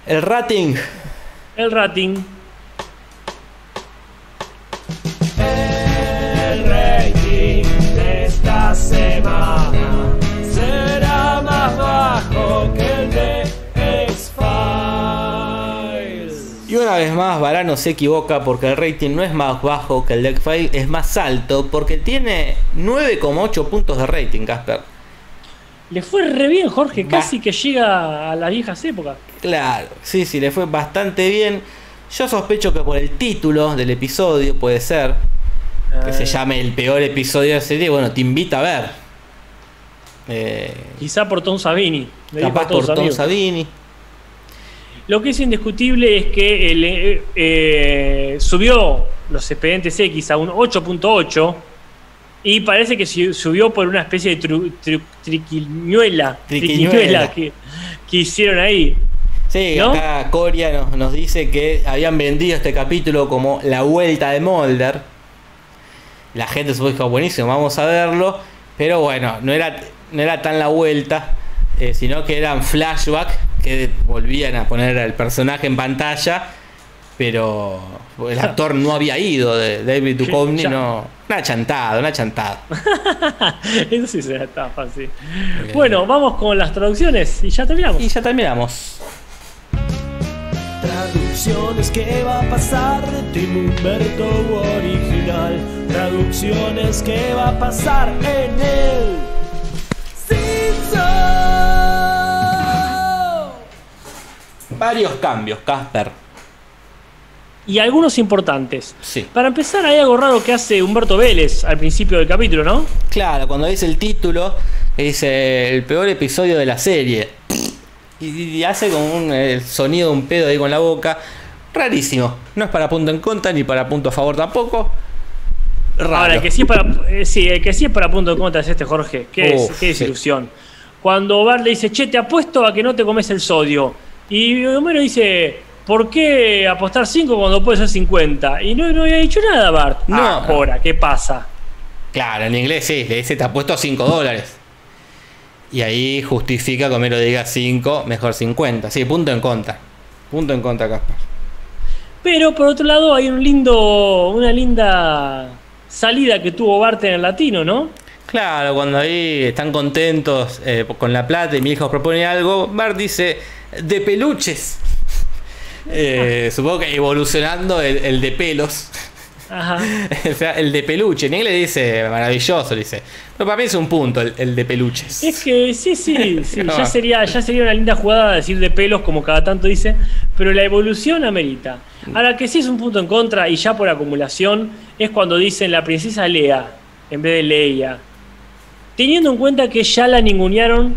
El rating. el rating. El rating de esta semana más bajo que el de X-Files. Y una vez más, Varano se equivoca porque el rating no es más bajo que el de X-Files, es más alto porque tiene 9,8 puntos de rating, Casper. Le fue re bien, Jorge. Va. Casi que llega a las viejas épocas. Claro, sí, sí, le fue bastante bien. Yo sospecho que por el título del episodio puede ser que se Eh, llame el peor episodio de serie. Bueno, te invita a ver. Eh, Quizá por Tom a capaz por Tom amigos. Savini. Lo que es indiscutible es que el, eh, eh, subió los expedientes X a un 8.8 Y parece que su- subió por una especie de tru- tru- triquiñuela, Triquiñuela. triquiñuela que, que hicieron ahí. Sí, ¿No? acá Coria nos, nos dice que habían vendido este capítulo como la vuelta de Mulder. La gente se dijo, buenísimo, vamos a verlo. Pero bueno, no era, no era tan la vuelta, eh, sino que eran flashbacks que volvían a poner al personaje en pantalla. Pero el actor no había ido, de David Duchovny, no. Una chantada, una chantada. Eso sí será está fácil. Bueno, vamos con las traducciones y ya terminamos. Y ya terminamos. Traducciones, ¿qué va a pasar? Tim Humberto original. Traducciones, ¿qué va a pasar en el Simpson? Varios cambios, Casper. Y algunos importantes. Sí. Para empezar, hay algo raro que hace Humberto Vélez al principio del capítulo, ¿no? Claro, cuando dice el título, dice el peor episodio de la serie. Y, y hace como un el sonido de un pedo ahí con la boca. Rarísimo. No es para punto en contra ni para punto a favor tampoco. Raro. Ahora, el que sí es para, eh, sí, el que sí es para punto de contra es este Jorge. Qué desilusión. Cuando Bart le dice, che, te apuesto a que no te comes el sodio. Y Homero dice, ¿por qué apostar 5 cuando puede ser 50? Y no, no había dicho nada Bart. No. Ah, ahora, ¿qué pasa? Claro, en inglés sí, le dice te apuesto 5 dólares. Y ahí justifica que Homero diga 5, mejor 50. Sí, punto en contra. Punto en contra, Casper. Pero por otro lado hay un lindo, una linda salida que tuvo Bart en el latino, ¿no? Claro, cuando ahí están contentos eh, con la plata y mi hijo propone algo, Bart dice, de peluches. Eh, supongo que evolucionando el, el de pelos. Ajá. O sea, el de peluche. En inglés dice maravilloso, dice. Pero para mí es un punto el, el de peluches. Es que sí, sí, sí, ya sería, ya sería una linda jugada decir de pelos, como cada tanto dice, pero la evolución amerita. Ahora que sí es un punto en contra, y ya por acumulación, es cuando dicen la princesa Lea, en vez de Leia. Teniendo en cuenta que ya la ningunearon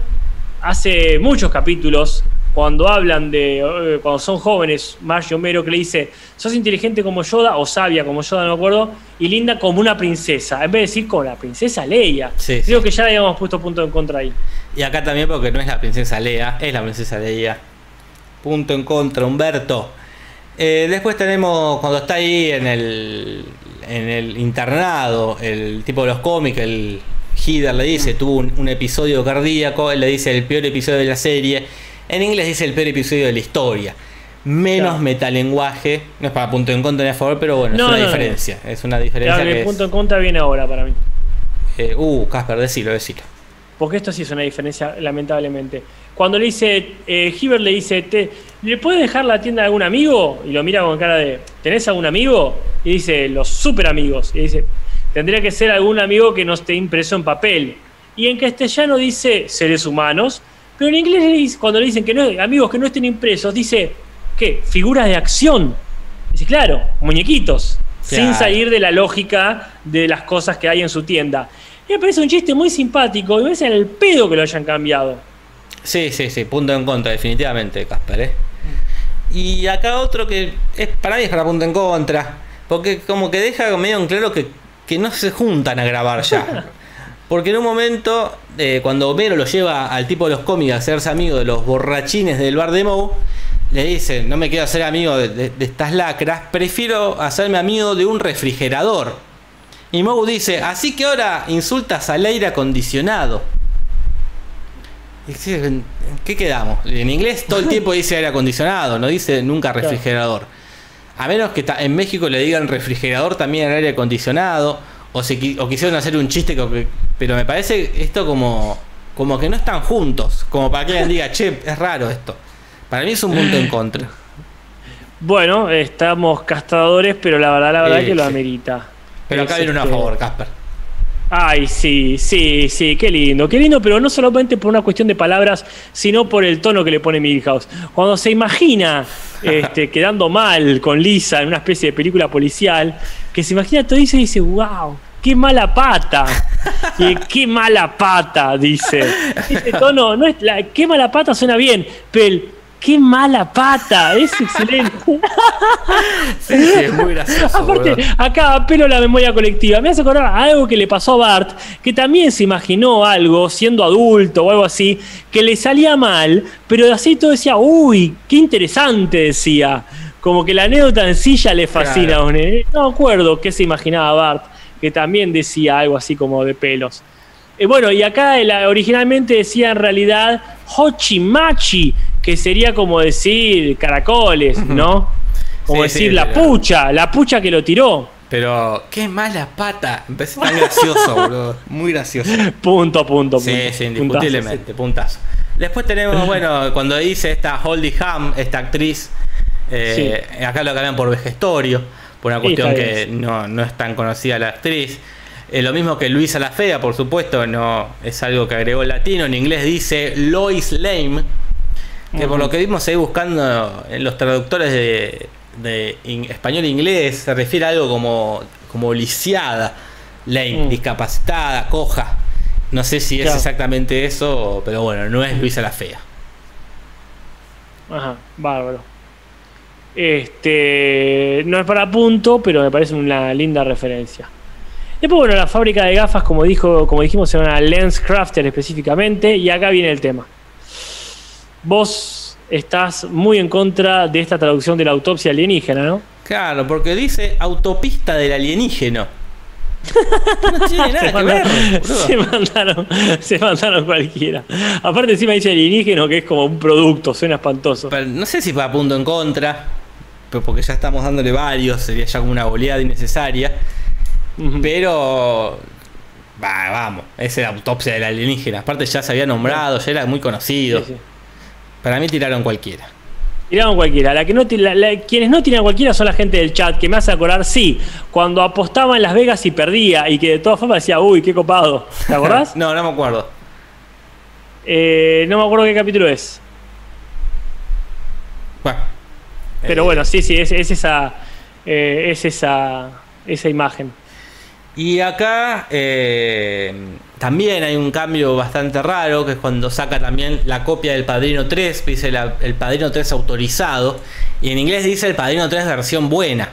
hace muchos capítulos, cuando hablan de, eh, cuando son jóvenes, Marge y Homero, que le dice, sos inteligente como Yoda, o sabia como Yoda, no me acuerdo, y linda como una princesa, en vez de decir como la princesa Leia. Sí, Creo sí. que ya le habíamos puesto punto en contra ahí. Y acá también porque no es la princesa Lea, es la princesa Leia. Punto en contra, Humberto. Eh, después tenemos cuando está ahí en el, en el internado, el tipo de los cómics, el Heather le dice, tuvo un, un episodio cardíaco, él le dice el peor episodio de la serie. En inglés dice el peor episodio de la historia. Menos Claro. metalenguaje, no es para punto en contra ni a favor, pero bueno, No, es una no, no. diferencia. Es una diferencia Claro, que el es- punto en contra viene ahora para mí. eh, uh, Casper, decilo, decilo. Porque esto sí es una diferencia, lamentablemente. Cuando le dice, eh, Hibbert le dice, ¿Te, ¿le puedes dejar la tienda a algún amigo? Y lo mira con cara de, ¿tenés algún amigo? Y dice, los super amigos. Y dice, tendría que ser algún amigo que no esté impreso en papel. Y en castellano dice, seres humanos. Pero en inglés, cuando le dicen que no, amigos que no estén impresos, dice, ¿qué? Figuras de acción. Dice, claro, muñequitos. Sin salir de la lógica de las cosas que hay en su tienda. Y me parece un chiste muy simpático y me parece el pedo que lo hayan cambiado. Sí, sí, sí, punto en contra, definitivamente, Casper. ¿eh? Y acá otro que es para mí es para punto en contra. Porque como que deja medio en claro que, que no se juntan a grabar ya. Porque en un momento, eh, cuando Homero lo lleva al tipo de los cómics a hacerse amigo de los borrachines del bar de Moe, le dice, no me quiero hacer amigo de, de- de estas lacras, prefiero hacerme amigo de un refrigerador. Y Moe dice, así que ahora insultas al aire acondicionado. Y sí, ¿en ¿Qué quedamos? En inglés todo el tiempo dice aire acondicionado, no dice nunca refrigerador. A menos que en México le digan refrigerador también al aire acondicionado. O, se, qui- o quisieron hacer un chiste, que- pero me parece esto como, como que no están juntos. Como para que alguien diga, che, es raro esto. Para mí es un punto en contra. Bueno, estamos castradores, pero la verdad, la verdad que lo amerita. Pero acá viene uno a este, favor, Casper. Ay, sí, sí, sí, qué lindo, qué lindo, pero no solamente por una cuestión de palabras, sino por el tono que le pone Milhouse. Cuando se imagina este, quedando mal con Lisa en una especie de película policial, que se imagina todo eso y dice, wow, qué mala pata. Y qué mala pata, dice. Ese tono, no es la, qué mala pata suena bien, pero el qué mala pata, es excelente. Sí, sí, es muy gracioso. Aparte, boludo. acá apelo a la memoria colectiva. Me hace acordar a algo que le pasó a Bart, que también se imaginó algo, siendo adulto o algo así, que le salía mal, pero así todo decía, uy, qué interesante, decía. Como que la anécdota en sí ya le fascina Claro. a un nene. No me acuerdo qué se imaginaba Bart, que también decía algo así como de pelos. Eh, bueno, y acá el- originalmente decía en realidad Hochimachi, que sería como decir caracoles, ¿no? Como Sí, decir sí, la pero- pucha, la pucha que lo tiró. Pero, qué mala pata. Empecé tan gracioso, boludo. Muy gracioso. Punto, punto, punto. Sí, sí, indiscutiblemente, puntazo. Después tenemos, bueno, cuando dice esta Holly Ham, esta actriz, eh, acá lo cambian por Vejestorio, por una cuestión que no, no es tan conocida la actriz. Eh, lo mismo que Luisa la Fea, por supuesto, no es algo que agregó el latino. En inglés dice Lois Lame, que por lo que vimos ahí buscando en los traductores de, de in- español e inglés, se refiere a algo como, como lisiada, lame, Mm. discapacitada, coja. No sé si es exactamente eso, pero bueno, no es Luisa la Fea. Ajá, bárbaro. Este, no es para punto, pero me parece una linda referencia. Después, bueno, la fábrica de gafas, como dijo, como dijimos, era una Lens Crafter específicamente, y acá viene el tema. Vos estás muy en contra de esta traducción de la autopsia alienígena, ¿no? Claro, porque dice autopista del alienígeno. No tiene nada que ver. se mandaron, se mandaron cualquiera. Aparte encima dice alienígeno que es como un producto, suena espantoso. Pero no sé si para punto en contra, pero porque ya estamos dándole varios, sería ya como una goleada innecesaria. Pero. va, vamos, es la autopsia del alienígena. Aparte ya se había nombrado, ya era muy conocido. Sí, sí. Para mí tiraron cualquiera. Tiraron cualquiera. La que no, la- la- quienes no tiran cualquiera son la gente del chat, que me hace acordar, sí, cuando apostaba en Las Vegas y perdía, y que de todas formas decía, uy, qué copado. ¿Te acordás? no, no me acuerdo. Eh, no me acuerdo qué capítulo es. Bueno. Pero Eh, bueno, sí, sí, es, es esa. eh, es esa. esa imagen. Y acá también hay un cambio bastante raro, que es cuando saca también la copia del Padrino 3, dice la- el Padrino 3 autorizado, y en inglés dice el Padrino 3 versión buena,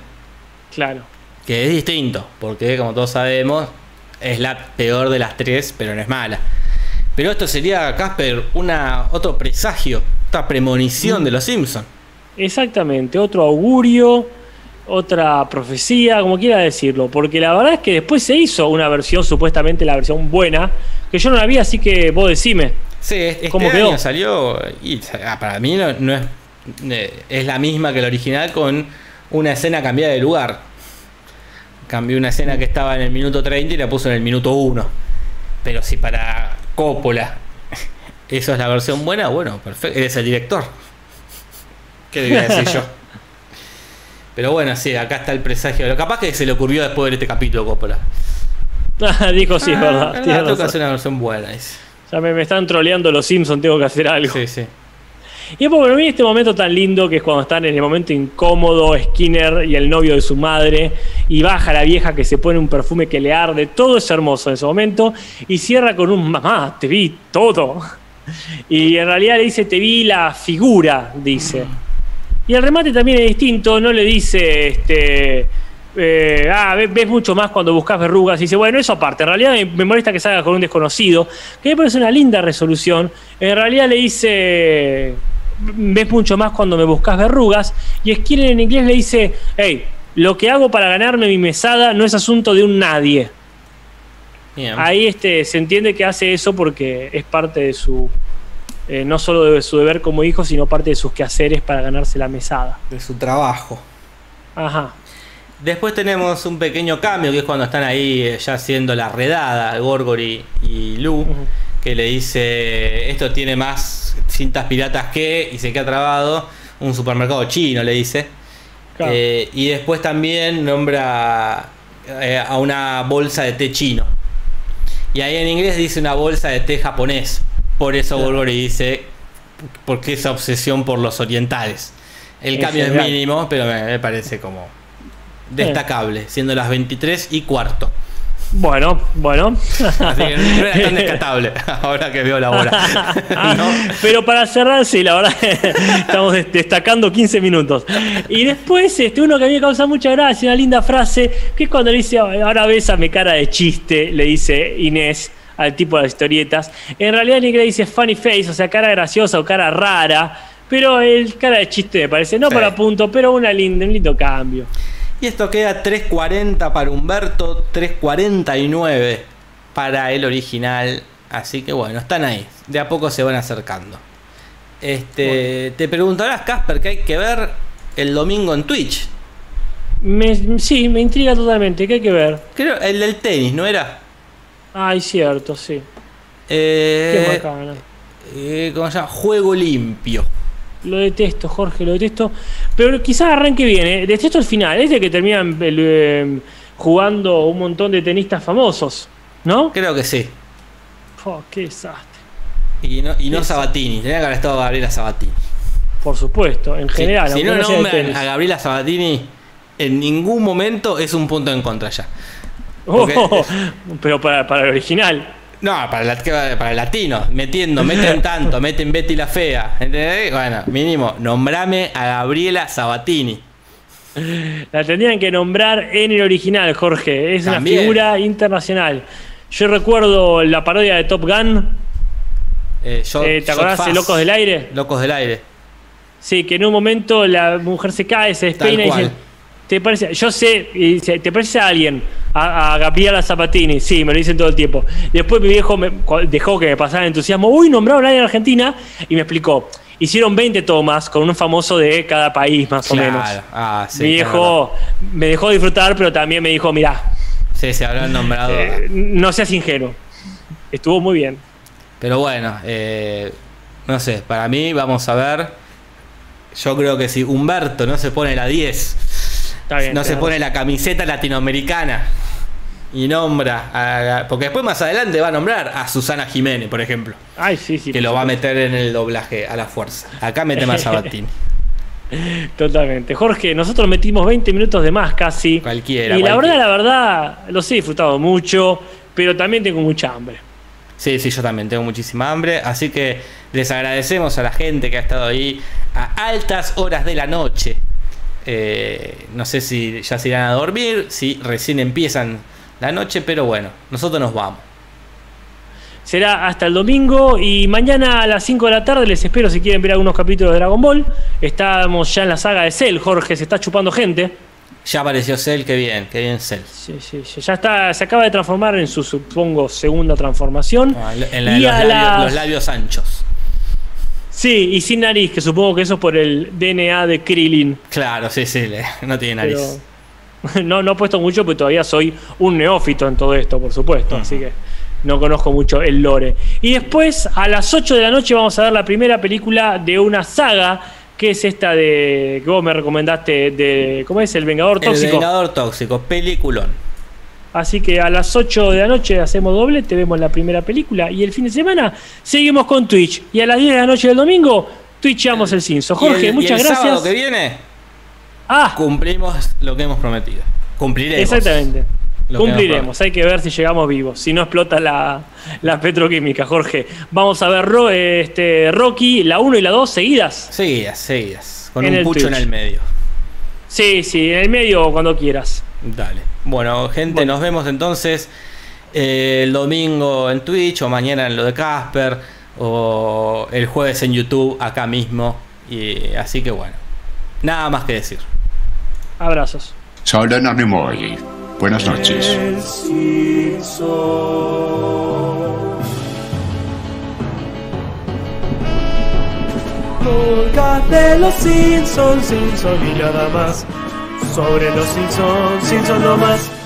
Claro. que es distinto, porque como todos sabemos, es la peor de las tres, pero no es mala. Pero esto sería, Casper, una, otro presagio, otra premonición de los Simpsons. Exactamente, otro augurio, otra profecía, como quiera decirlo, porque la verdad es que después se hizo una versión, supuestamente la versión buena, que yo no la vi, así que vos decime. Sí, este ¿Cómo año quedó? salió y ah, para mí no, no es, eh, es la misma que el original con una escena cambiada de lugar. Cambió una escena que estaba en el minuto 30 y la puso en el minuto 1. Pero si para Coppola eso es la versión buena, bueno, perfecto. Eres el director. ¿Qué debía decir yo? Pero bueno, sí, acá está el presagio. Lo capaz que se le ocurrió después de ver este capítulo, Coppola. Dijo, sí, es Ah, verdad. verdad, tengo que hacer una versión buena. Ya me, me están troleando los Simpsons, tengo que hacer algo. Sí, sí. Y bueno, viene este momento tan lindo que es cuando están en el momento incómodo Skinner y el novio de su madre y baja la vieja que se pone un perfume que le arde, todo es hermoso en ese momento y cierra con un mamá, te vi todo. Y en realidad le dice, te vi la figura, dice. Y el remate también es distinto, no le dice, este, eh, ah, ves, ves mucho más cuando buscas verrugas. Y dice, bueno, eso aparte, en realidad me, me molesta que salga con un desconocido, que me parece una linda resolución. En realidad le dice, ves mucho más cuando me buscas verrugas. Y Skinner en inglés le dice, hey, lo que hago para ganarme mi mesada no es asunto de un nadie. Bien. Ahí este, se entiende que hace eso porque es parte de su, eh, no solo de su deber como hijo, sino parte de sus quehaceres para ganarse la mesada. De su trabajo. Ajá. Después tenemos un pequeño cambio que es cuando están ahí eh, ya haciendo la redada, Gorgor y, y Lu, que le dice, esto tiene más cintas piratas que, y se queda trabado, un supermercado chino, le dice. Claro. Eh, y después también nombra eh, a una bolsa de té chino. Y ahí en inglés dice una bolsa de té japonés. Por eso Claro. Gorgor dice, porque esa obsesión por los orientales. El cambio es mínimo, pero me, me parece como destacable, siendo las 23 y cuarto. Bueno, bueno. Así que no era tan descartable ahora que veo la hora. ¿No? Pero para cerrar, sí, la verdad, estamos des- destacando 15 minutos. Y después, este, uno que a mí me causa mucha gracia, una linda frase, que es cuando le dice, ahora bésame cara de chiste, le dice Inés al tipo de las historietas. En realidad, ni que le dice funny face, o sea, cara graciosa o cara rara. Pero el cara de chiste me parece, no Sí. para punto, pero una linda, un lindo cambio. Y esto queda 3.40 para Humberto, 3.49 para el original. Así que bueno, están ahí. De a poco se van acercando. Este, Te preguntarás, Casper, que hay que ver el domingo en Twitch. Me- sí, me intriga totalmente, ¿qué hay que ver? Creo el del tenis, ¿no era? Ay, cierto, sí. Qué Eh, bacana. eh, ¿Cómo se llama? Juego limpio. Lo detesto, Jorge, lo detesto. Pero quizás arranque bien, ¿eh? Detesto el final. Es de que terminan eh, jugando un montón de tenistas famosos, ¿no? Creo que sí. Oh, qué desastre. Y no, y no Sí. Sabatini. Tenía que haber estado Gabriela Sabatini. Por supuesto, en general. si, no nombran a Gabriela Sabatini, en ningún momento es un punto en contra ya. Oh, pero para, para el original. No, para, la- para el latino, metiendo, meten tanto, meten Betty la Fea. ¿entendés? Bueno, mínimo, nombrame a Gabriela Sabatini. La tendrían que nombrar en el original, Jorge. Es También. una figura internacional. Yo recuerdo la parodia de Top Gun. Eh, Shot- Eh, ¿Te acordás de. Locos del Aire? Locos del aire. Sí, que en un momento la mujer se cae, se despeina y dice, ¿te parece? Yo sé, y dice, ¿te parece a alguien? A, a Gabriela Zapatini, sí, me lo dicen todo el tiempo. Después mi viejo me- dejó que me pasara el entusiasmo, uy, nombraron a alguien en Argentina, y me explicó, hicieron 20 tomas con un famoso de cada país, más o menos. Ah, sí, mi viejo me dejó disfrutar, pero también me dijo, mirá. Sí, se habrán nombrado. eh, no seas ingenuo. Estuvo muy bien. Pero bueno, eh, no sé, para mí vamos a ver. Yo creo que si Humberto no se pone la 10, Está bien. no se pone la camiseta latinoamericana y nombra a, porque después más adelante va a nombrar a Susana Jiménez, por ejemplo, Ay, sí, sí. que lo va a meter en el doblaje a la fuerza. Acá mete más Sabatini. Totalmente. Jorge, nosotros metimos 20 minutos de más casi. Cualquiera, Y la cualquiera. verdad, la verdad, los he disfrutado mucho, pero también tengo mucha hambre. Sí, sí, yo también tengo muchísima hambre, así que les agradecemos a la gente que ha estado ahí a altas horas de la noche. Eh, no sé si ya se irán a dormir, si recién empiezan la noche, pero bueno, nosotros nos vamos. Será hasta el domingo y mañana a las 5 de la tarde les espero si quieren ver algunos capítulos de Dragon Ball. Estamos ya en la saga de Cell, Jorge, se está chupando gente. Ya apareció Cell, qué bien, qué bien Cell. Sí, sí, ya está, se acaba de transformar en su, supongo, segunda transformación. Ah, En la de Y los, a labios, las- los labios anchos. Sí, y sin nariz, que supongo que eso es por el DNA de Krillin. Claro, sí, sí, no tiene nariz. Pero no, no he puesto mucho, porque todavía soy un neófito en todo esto, por supuesto. Así que no conozco mucho el lore. Y después, a las 8 de la noche, vamos a ver la primera película de una saga, que es esta de. que vos me recomendaste, de. ¿Cómo es? El Vengador El Tóxico. Vengador Tóxico, peliculón. Así que a las 8 de la noche hacemos doble, te vemos la primera película. Y el fin de semana seguimos con Twitch. Y a las 10 de la noche del domingo, twitchamos el Cinso. Y Jorge, el- y muchas el gracias. sábado que viene Ah, cumplimos lo que hemos prometido. Cumpliremos. Exactamente. Cumpliremos, hay que ver si llegamos vivos, si no explota la, la petroquímica, Jorge. Vamos a ver Ro- este, Rocky, la 1 y la 2 seguidas. Seguidas, seguidas. Con En un el pucho en el medio. Sí, sí, en el medio o cuando quieras. Dale. Bueno, gente, Bueno. nos vemos entonces eh, el domingo en Twitch o mañana en lo de Casper o el jueves en YouTube acá mismo. Y así que bueno, nada más que decir. Abrazos. Solo no Nimoy. Buenas noches. De los Simpsons, Simpson y nada más. Sobre los Simpsons, Simpson no más.